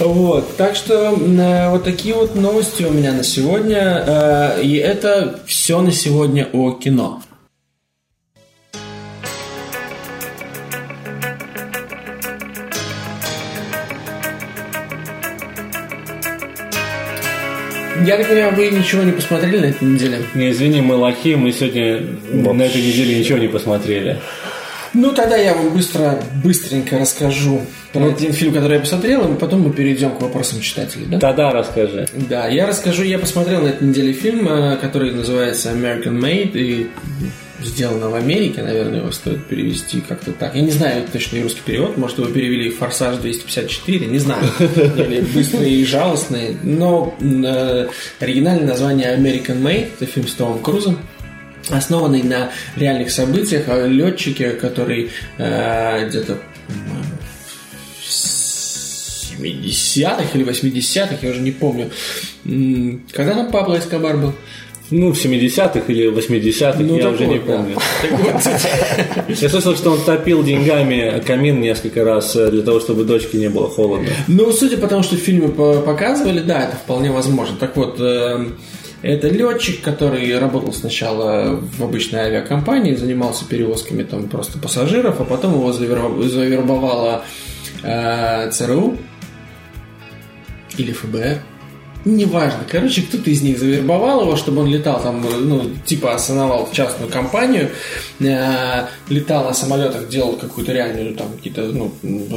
Вот, так что э, вот такие вот новости у меня на сегодня. Э, И это все на сегодня о кино. Я так понимаю, вы ничего не посмотрели на этой неделе? Не, извини, мы лохи, мы сегодня на этой неделе ничего не посмотрели. Ну, тогда я вам быстро, быстренько расскажу про один фильм, который я посмотрел, и потом мы перейдем к вопросам читателей, да? Тогда расскажи. Да, я расскажу, я посмотрел на этой неделе фильм, э, который называется American Made, и сделано в Америке, наверное, его стоит перевести как-то так. Я не знаю точно русский перевод, может, его перевели «Форсаж 254», не знаю. Или «Быстрые и жалостные». Но э, оригинальное название American Made, это фильм с Томом Крузом, основанный на реальных событиях о летчике, который э, где-то, по-моему, в 70-х или 80-х, я уже не помню. Когда там Пабло Эскобар был? Ну, в 70-х или 80-х, Ну, я уже вот, не помню. Я слышал, что он топил деньгами камин несколько раз э, для того, чтобы дочке не было холодно. Ну, судя по тому, что по- показывали, да, это вполне возможно. Так вот, э, Это летчик, который работал сначала в обычной авиакомпании, занимался перевозками там просто пассажиров, а потом его завербовала, э, ЦРУ или ФБР. Неважно. Короче, кто-то из них завербовал его, чтобы он летал там, ну, типа основал частную компанию, э, летал на самолетах, делал какую-то реальную там какие-то ну,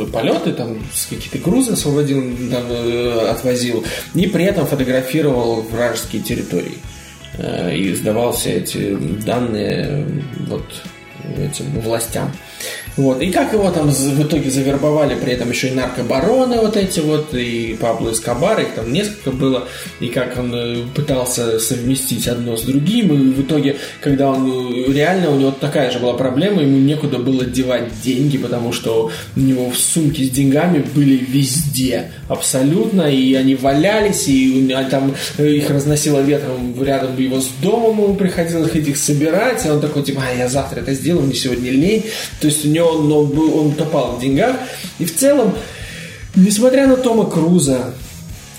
полеты, там какие-то грузы освободил, там, э, отвозил, и при этом фотографировал вражеские территории э, и сдавал все эти данные вот этим властям. Вот. И как его там в итоге завербовали, при этом еще и наркобароны вот эти вот, и Пабло Эскобар, их там несколько было, и как он э, пытался совместить одно с другим, и в итоге, когда он э, реально, у него такая же была проблема, ему некуда было девать деньги, потому что у него в сумке с деньгами были везде, абсолютно, и они валялись, и там э, их разносило ветром рядом его с домом, ему приходилось их собирать, и он такой, типа, а, я завтра это сделаю, мне сегодня лень, то есть у него он, он, был, он топал в деньгах. И в целом, несмотря на Тома Круза,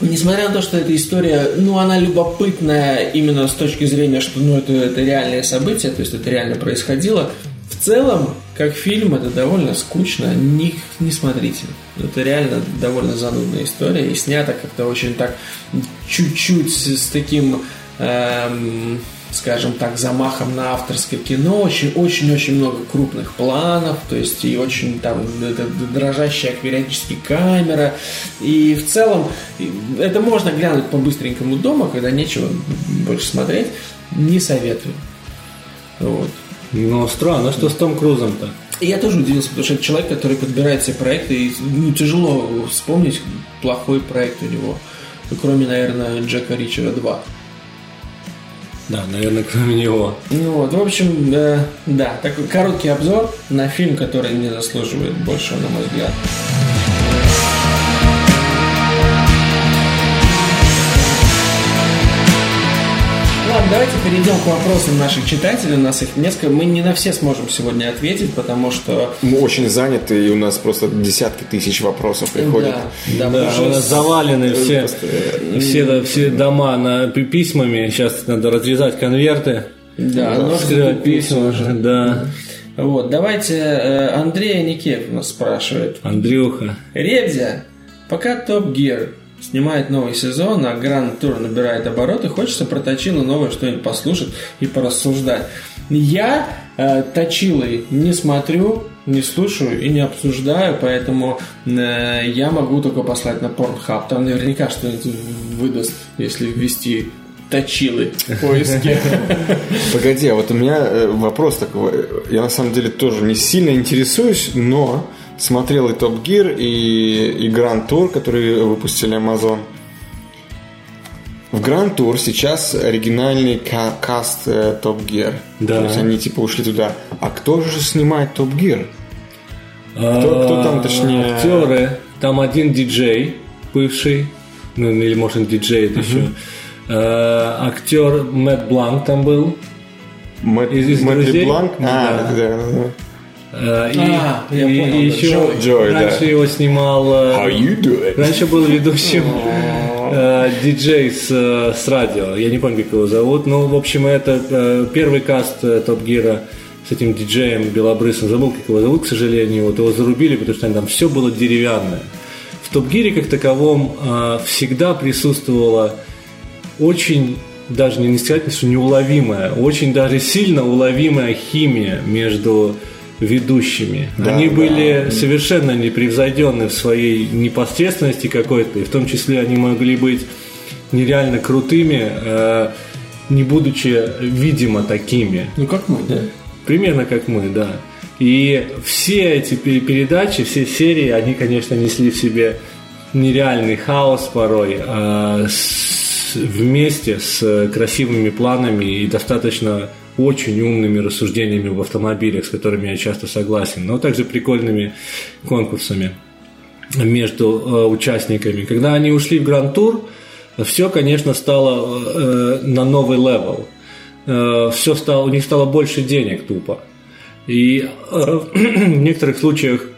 Несмотря на то, что эта история, ну, она любопытная именно с точки зрения, что, ну, это, это реальное событие, то есть это реально происходило, в целом, как фильм, это довольно скучно, не, не смотрите. Это реально довольно занудная история, и снято как-то очень так, чуть-чуть с таким... Эм, скажем так, замахом на авторское кино, очень-очень-очень много крупных планов, то есть и очень там дрожащая периодически камера, и в целом это можно глянуть по-быстренькому дома, когда нечего больше смотреть, не советую. Вот. Ну, странно, что с Том Крузом-то? Я тоже удивился, потому что это человек, который подбирает все проекты, и ну, тяжело вспомнить плохой проект у него, кроме, наверное, Джека Ричера 2. Да, наверное, кроме него. Ну вот, в общем, да, да, такой короткий обзор на фильм, который не заслуживает больше, на мой взгляд. Давайте перейдем к вопросам наших читателей. У нас их несколько. Мы не на все сможем сегодня ответить, потому что... Мы очень заняты, и у нас просто десятки тысяч вопросов приходят. Да, да, Да, уже у нас с- завалены все, просто, все, все дома на пи- письмами. Сейчас надо разрезать конверты. Да, Скрывать затупился письма. уже. Да. Вот, давайте э, Андрей Никеев нас спрашивает. Андрюха. Ребзя, пока Топ Гир снимает новый сезон, а Гранд Тур набирает обороты, хочется про Точило новое что-нибудь послушать и порассуждать. Я э, Точилы не смотрю, не слушаю и не обсуждаю, поэтому э, я могу только послать на Pornhub. Там наверняка что-нибудь выдаст, если ввести Точилы в поиске. Погоди, а вот у меня э, вопрос такой. Я на самом деле тоже не сильно интересуюсь, но смотрел и Топ Гир, и, и Гранд Тур, который выпустили Amazon. В Гранд Тур сейчас оригинальный ка- каст Топ Гир. Да. То есть они типа ушли туда. А кто же снимает Топ Гир? Кто- кто там, точнее? Актеры. Там один диджей бывший. Ну, или, может, он диджей это еще. Э, актер Мэтт Бланк там был. Мэтт, Из- из Мэтт «Друзей»? Лебланк? А, Да. да, да, Э, и, А, я и- понял, и еще Джой. Джой, да. раньше его снимал... How you doing? Раньше был ведущим э, диджей с, э, с радио. Я не помню, как его зовут. Ну, в общем, это э, первый каст э, Топ Гира с этим диджеем белобрысом. Забыл, как его зовут, к сожалению. Вот его зарубили, потому что там все было деревянное. В Топ Гире как таковом э, всегда присутствовала очень даже не сказать, что неуловимая, очень даже сильно уловимая химия между ведущими. Да, Они да. были совершенно непревзойденны в своей непосредственности какой-то, и в том числе они могли быть нереально крутыми, э, не будучи, видимо, такими. Ну, как мы, да? Примерно как мы, да. И все эти пе- передачи, все серии, они, конечно, несли в себе нереальный хаос порой, с- вместе с красивыми планами и достаточно очень умными рассуждениями в автомобилях, с которыми я часто согласен, но также прикольными конкурсами между э, участниками. Когда они ушли в Grand Tour, все, конечно, стало э, на новый level. все стало, у них стало больше денег тупо. И э, в некоторых случаях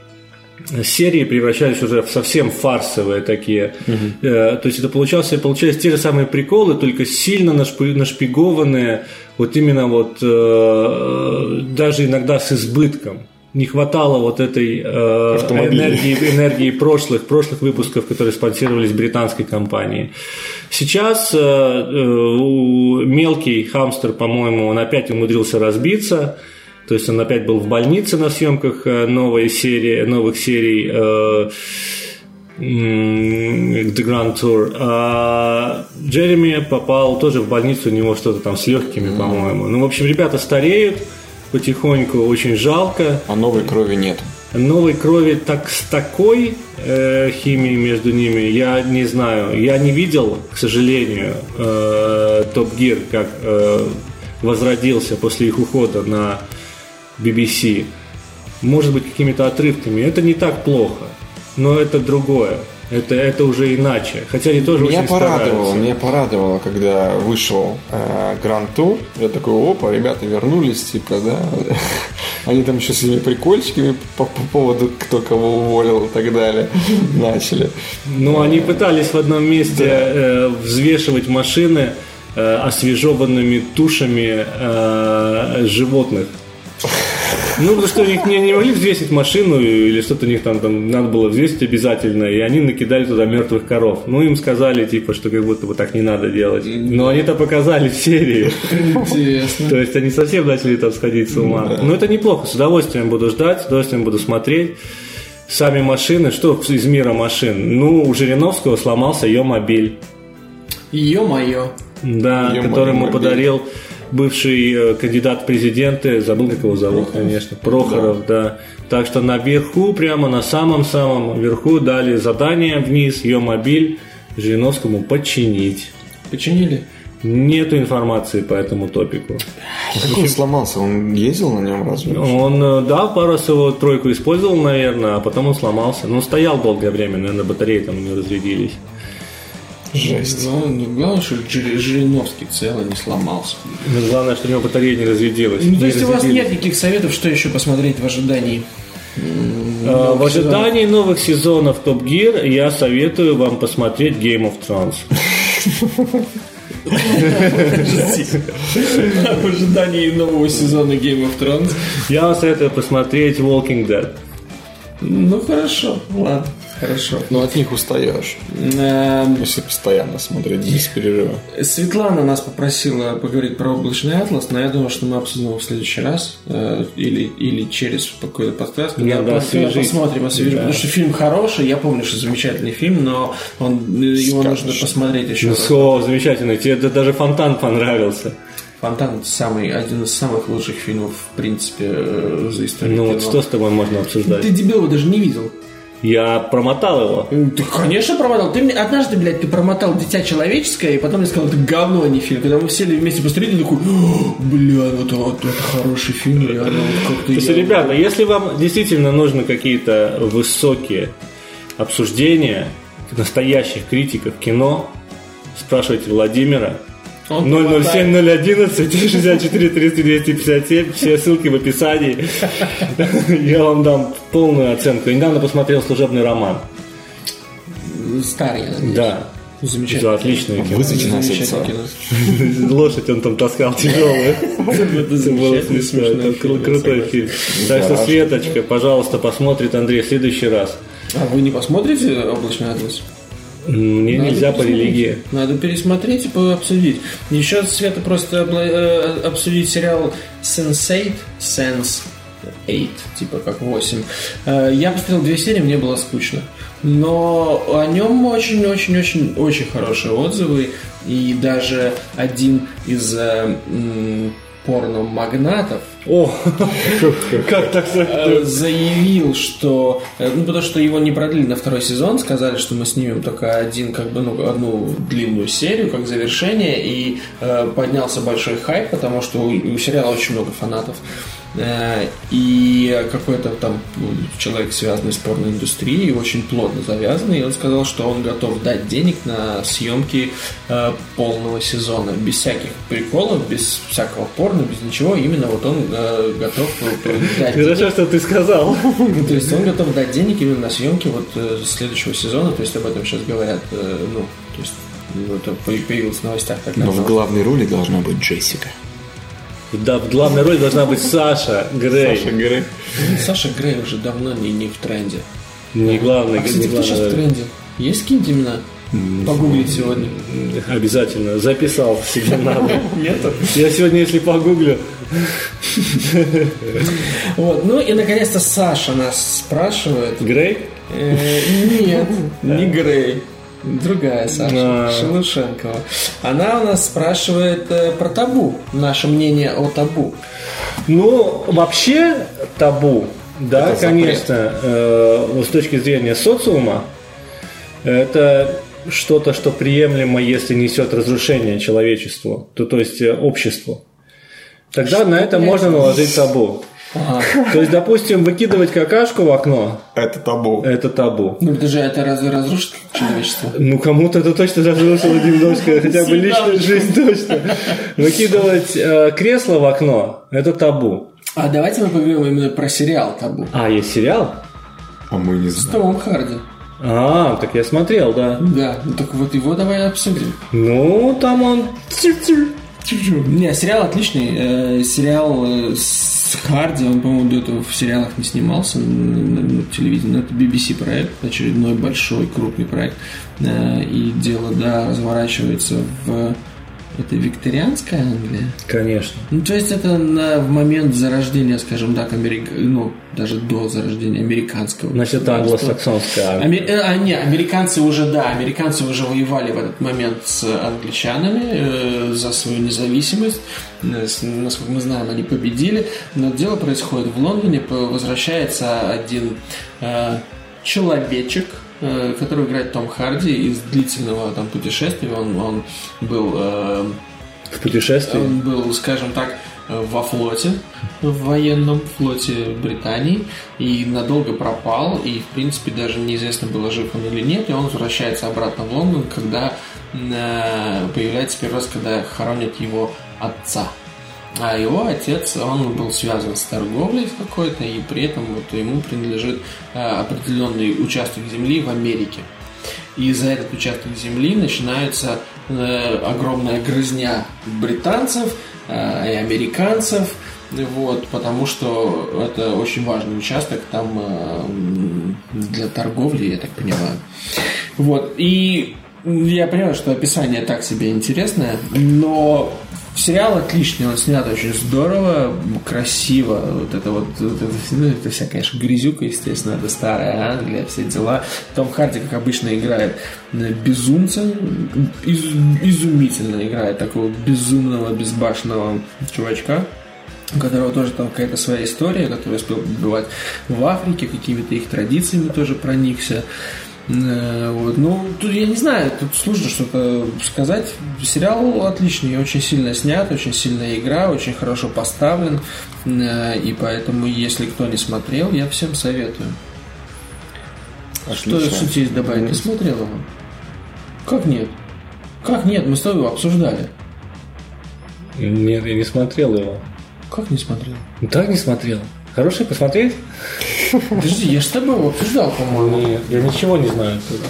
серии превращались уже в совсем фарсовые такие. Э, то есть это получался, получались те же самые приколы, только сильно нашпи- нашпигованные, вот именно вот э, даже иногда с избытком. Не хватало вот этой э, энергии, энергии прошлых, прошлых выпусков, которые спонсировались британской компанией. Сейчас э, э, у- мелкий хамстер, по-моему, он опять умудрился разбиться. То есть он опять был в больнице на съемках э, новой серии, новых серий э, The Grand Tour. А Джереми попал тоже в больницу, у него что-то там с легкими, по-моему. Ну, в общем, ребята стареют потихоньку, очень жалко. А новой крови нет. Новой крови так с такой э, химией между ними я не знаю. Я не видел, к сожалению, э, Топ Гир, как э, возродился после их ухода на BBC. Может быть, какими-то отрывками. Это не так плохо, но это другое. Это, это уже иначе. Хотя они тоже Меня очень порадовало, стараются. меня порадовало, когда вышел э, Гранд Тур. Я такой, опа, ребята вернулись, типа, да. Они там еще с этими прикольчиками по, по поводу, кто кого уволил и так далее, начали. Ну, они пытались в одном месте э, взвешивать машины э, освежеванными тушами э, животных. Ну, потому что у них не, не могли взвесить машину или что-то у них там, там надо было взвесить обязательно, и они накидали туда мертвых коров. Ну, им сказали, типа, что как будто бы так не надо делать. Но они-то показали в серии. Интересно. То есть они совсем начали там сходить с ума. Но это неплохо, с удовольствием буду ждать, с удовольствием буду смотреть. Сами машины, что из мира машин? Ну, у Жириновского сломался ее мобиль, Ё-моё. да, Её который ему мобиль. подарил бывший э, кандидат в президенты, забыл, как его зовут, конечно, Прохоров, да. Так что наверху, прямо на самом-самом верху дали задание вниз, ее мобиль Жириновскому починить. Починили? Нету информации по этому топику. Как он сломался? Он ездил на нем разве? Он, э, да, пару раз его тройку использовал, наверное, а потом он сломался. Ну, стоял долгое время, наверное, батареи там у него разрядились. Жесть. Ну, ну, главное, что Жири- Жириновский целый не сломался. Но главное, что у него батарея не разрядилась. Ну, то Не есть у вас нет никаких советов, что еще посмотреть в ожидании? А, В ожидании новых сезонов Топ Гир я советую вам посмотреть Game of Thrones. В ожидании нового сезона Game of Thrones. Я вам советую посмотреть Walking Dead. Ну, хорошо. Ладно, хорошо. Но от них устаешь, Эм, если постоянно смотреть без перерыва. Светлана нас попросила поговорить про облачный атлас, но я думаю, что мы обсудим его в следующий раз э, или, или через какой-то подкаст. Когда, Надо освежить. посмотрим, освежим. Да. Потому что фильм хороший, я помню, что замечательный фильм, но он, э, его Скажешь. нужно посмотреть еще Ну, раз. все, замечательно. Тебе даже фонтан понравился. Фонтан это самый, один из самых лучших фильмов, в принципе, э, за историю Ну вот кино. что с тобой можно обсуждать? Ты дебил его даже не видел. Я промотал его. Ты, конечно, промотал. Ты мне однажды, блядь, ты промотал «Дитя человеческое», и потом я сказал, это говно, а не фильм. Когда мы сели вместе посмотрели, такой, «О, бля, вот, вот это хороший фильм, реально, вот как-то То есть, я- ребята, если вам действительно нужны какие-то высокие обсуждения настоящих критиков кино, спрашивайте Владимира. Он 007 011 64 30 257 все ссылки в описании я вам дам полную оценку недавно посмотрел служебный роман Старый, да Замечательно. Нас Замечательно отца. кино. лошадь он там таскал тяжелую Это было смешно. Это крутой фильм. Так что, Светочка, пожалуйста, посмотрит Андрей в следующий раз. А вы не посмотрите «Облачный атлас»? Мне Надо нельзя по религии. Надо пересмотреть и обсудить. Еще Света просто обла- э, обсудить сериал Sense8, Sense 8, типа как 8. Э, Я посмотрел две серии, мне было скучно. Но о нем очень-очень-очень-очень хорошие отзывы. И даже один из э, порно-магнатов О, как так э, заявил, что э, ну потому что его не продлили на второй сезон, сказали, что мы снимем только один как бы ну одну длинную серию как завершение и э, поднялся большой хайп, потому что у, у сериала очень много фанатов. Э, И какой-то там ну, человек, связанный с порноиндустрией, очень плотно завязанный, и он сказал, что он готов дать денег на съемки э, полного сезона, без всяких приколов, без всякого порно, без ничего. Именно вот он э, готов дать денег. Хорошо, что ты сказал. Ну, То есть он готов дать денег именно на съемки вот следующего сезона, то есть об этом сейчас говорят, ну, то есть ну, это по- появилось в новостях Но в главной роли должна быть Джессика. Да, в главной роли должна быть Саша Грей. Грей. Саша Грей уже давно не, не в тренде. Не главный, А, кстати, не кто сейчас в тренде? Есть какие-нибудь имена? Погуглить сегодня. Обязательно. Записал себе надо. Нету? Я сегодня, если погуглю, Вот, ну и наконец-то Саша нас спрашивает. Грей? Э, Нет, не Грей. Другая Саша, А. Шелушенкова. Она у нас спрашивает э, про табу. Наше мнение о табу. Ну, вообще табу, да, Это конечно, э, с точки зрения социума, это что-то, что приемлемо, если несет разрушение человечеству, то, то есть э, обществу. Тогда на это можно наложить табу. То есть, допустим, выкидывать какашку в окно Это табу. – это табу. Ну, это же это разве разрушит человечество? Ну, кому-то это точно разрушило немножко, хотя бы личную жизнь точно. Выкидывать э, кресло в окно – это табу. А давайте мы поговорим именно про сериал табу. А, есть сериал? А мы не С знаем. Томом Харди. А, так я смотрел, да. Да, ну так вот его давай обсудим. Ну, там он... Не, сериал отличный. Э, сериал э, с Харди, он, по-моему, до этого в сериалах не снимался на, на- на телевидении. Но это BBC проект, очередной большой, крупный проект. Э, и дело, да, разворачивается в... Это викторианская Англия? Конечно. Ну, то есть это на, в момент зарождения, скажем так, Америка, ну, даже до зарождения американского. Значит, это англосаксонская. Аме- э, а, не, американцы уже, да, американцы уже воевали в этот момент с англичанами э, за свою независимость. Насколько мы знаем, они победили. Но дело происходит в Лондоне. Возвращается один э, человечек, э, который играет Том Харди из длительного там путешествия. Он, он был э, В путешествии. он был, скажем так, во флоте, в военном флоте Британии, и надолго пропал, и, в принципе, даже неизвестно, было жив он или нет, и он возвращается обратно в Лондон, когда э, появляется первый раз, когда хоронят его отца. А его отец, он был связан с торговлей какой-то, и при этом вот ему принадлежит э, определенный участок земли в Америке. И за этот участок земли начинается э, огромная грызня британцев э, и американцев, вот, потому что это очень важный участок там для торговли, я так понимаю. Вот, и я понимаю, что описание так себе интересное, но сериал отличный, он снят очень здорово, красиво. Вот это вот, вот это, ну, это вся, конечно, грязюка, естественно, это старая Англия, все дела. Том Харди, как обычно, играет э, безумца, из- изумительно играет такого безумного, безбашенного чувачка у которого тоже там какая-то своя история, который успел побывать в Африке, какими-то их традициями тоже проникся. Э, Вот. Ну, тут я не знаю, тут сложно что-то сказать. Сериал отличный, очень сильно снят, очень сильная игра, очень хорошо поставлен. Э, И поэтому, если кто не смотрел, я всем советую. Что, что тебе есть добавить? Ты смотрел его? Как нет? Как нет? Мы с тобой его обсуждали. Нет, я не смотрел его. Как не смотрел? Ну, так не смотрел. Хороший посмотреть? Подожди, я же с тобой его обсуждал, по-моему. Нет, я ничего не знаю оттуда.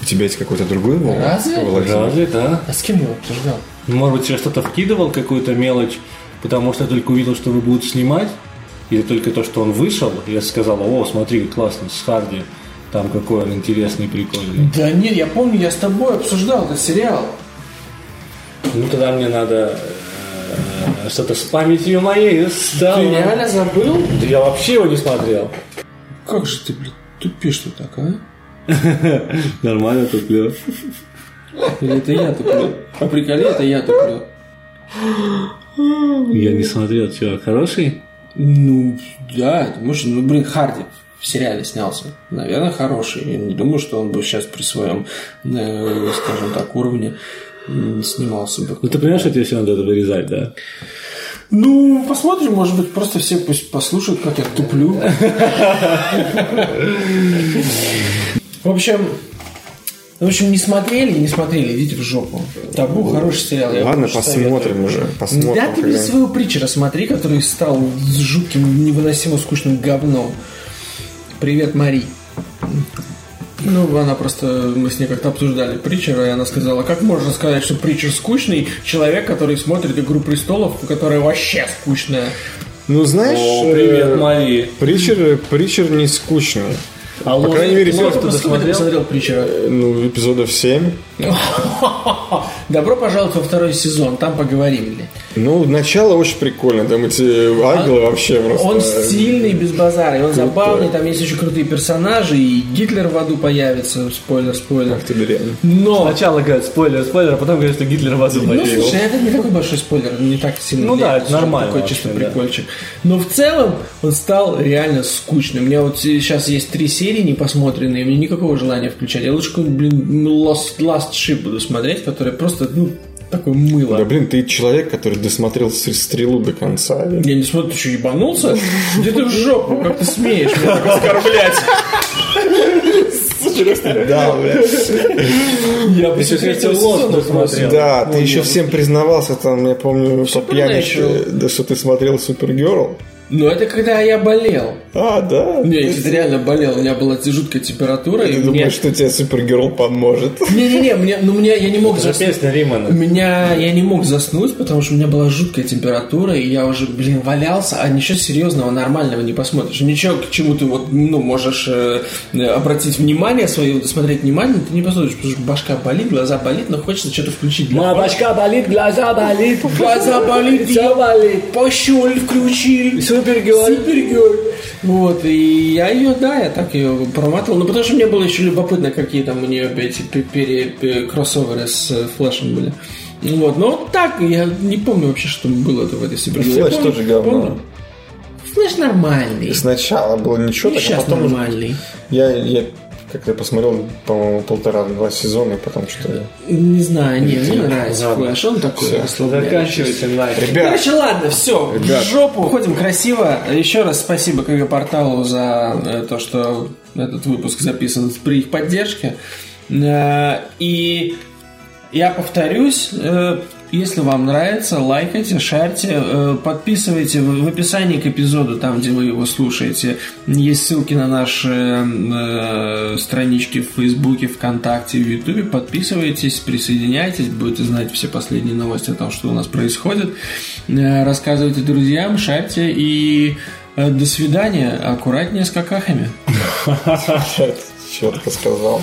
У тебя есть какой-то другой волос? Разве? Разве, да? А с кем я его обсуждал? Ну, Может быть, я что-то вкидывал, какую-то мелочь, потому что я только увидел, что вы будете снимать, или только то, что он вышел, и я сказал, о, смотри, классно, с Харди, там какой он интересный, прикольный. Да нет, я помню, я с тобой обсуждал этот сериал. Ну, тогда мне надо что-то с памятью моей стало. Ты реально забыл? Да Я вообще его не смотрел. Как же ты, блядь, тупишь-то так, а? Нормально туплю. Или это я туплю? По приколе это я туплю. Я не смотрел, чувак, хороший? Ну, да, это может, ну, блин, Харди в сериале снялся. Наверное, хороший. Я не думаю, что он бы сейчас при своем, э, скажем так, уровне м, снимался бы. Ну, ты понимаешь, что тебе все надо это вырезать, да? Ну, посмотрим, может быть, просто все пусть послушают, как я туплю. В общем, в общем, не смотрели, не смотрели, идите в жопу. Табу хороший сериал. я Ладно, посмотрим уже. Посмотрим. Да ты без своего притчера смотри, который стал жутким, невыносимо скучным говном. Привет, Мари. Ну, она просто, мы с ней как-то обсуждали Притчера, и она сказала, как можно сказать, что Притчер скучный человек, который смотрит «Игру престолов», которая вообще скучная. Ну, знаешь, О, привет, э, Мари. Притчер, Притчер не скучный. А По крайней мере, Сколько ты досмотрел? посмотрел Притчера? Ну, эпизодов 7. Добро пожаловать во второй сезон, там поговорим. Ну, начало очень прикольно. Там эти ангелы вообще просто... Он стильный, без базара, и он забавный, там есть очень крутые персонажи, и Гитлер в аду появится, спойлер, спойлер. Ах ты дрянь. Но Сначала говорят спойлер, спойлер, а потом говорят, что Гитлер в аду Ну, появился. слушай, это не такой большой спойлер, не так сильно. Ну влияет, да, это нормально Такой вообще, чисто да. прикольчик. Но в целом он стал реально скучным. У меня вот сейчас есть три серии не посмотренные, мне никакого желания включать. Я лучше какой-нибудь, блин, Last, Last Ship буду смотреть, который просто, ну, такое мыло. Да, блин, ты человек, который досмотрел стрелу до конца. Я не смотрю, ты что, ебанулся? Где ты в жопу? Как ты смеешь меня так оскорблять? Да, блядь. Я бы Еще Lost сезона досмотрел. Да, ты еще всем признавался, там, я помню, по Supernatural. да, что ты смотрел Супергерл. Но это когда я болел. А, да? Не, я кстати, реально болел. У меня была жуткая температура. и Ты мне- думаешь, что тебе Супергерл поможет? Не-не-не, мне, ну, мне, я не мог Это заснуть. песня У Римана. меня, я не мог заснуть, потому что у меня была жуткая температура, и я уже, блин, валялся, а ничего серьезного, нормального не посмотришь. Ничего, к чему ты вот, ну, можешь э, э, обратить внимание свое, смотреть внимание, ты не посмотришь, потому что башка болит, глаза болит, но хочется что-то включить. для башка болит, глаза болит, Глаза болит, все болит. пощель включил. Супергерл. Супергерл. Вот, и я ее, да, я так ее проматывал. Ну, потому что мне было еще любопытно, какие там у нее эти пе- пере- пе- кроссоверы с э, флешем были. Ну Вот, но вот так, я не помню вообще, что было-то в этой Супергерл. Я Флэш тоже говно. помню. Флэш нормальный. Сначала было ничего, так, а Сейчас потом уже- нормальный. я, я как-то посмотрел, по-моему, полтора-два сезона, и потом что-то... Не знаю, не, мне нравится. Флэш, он такой. Заканчивайте нахер. Ребят, Короче, ладно, все, Ребят. в жопу. Уходим красиво. Еще раз спасибо КГ Порталу за э, то, что этот выпуск записан при их поддержке. Э, И я повторюсь, э, если вам нравится, лайкайте, шарьте, э, подписывайте в описании к эпизоду, там, где вы его слушаете. Есть ссылки на наши э, странички в Фейсбуке, ВКонтакте, в Ютубе. Подписывайтесь, присоединяйтесь, будете знать все последние новости о том, что у нас происходит. Э, Рассказывайте друзьям, шарьте и до свидания. Аккуратнее с какахами. четко сказал.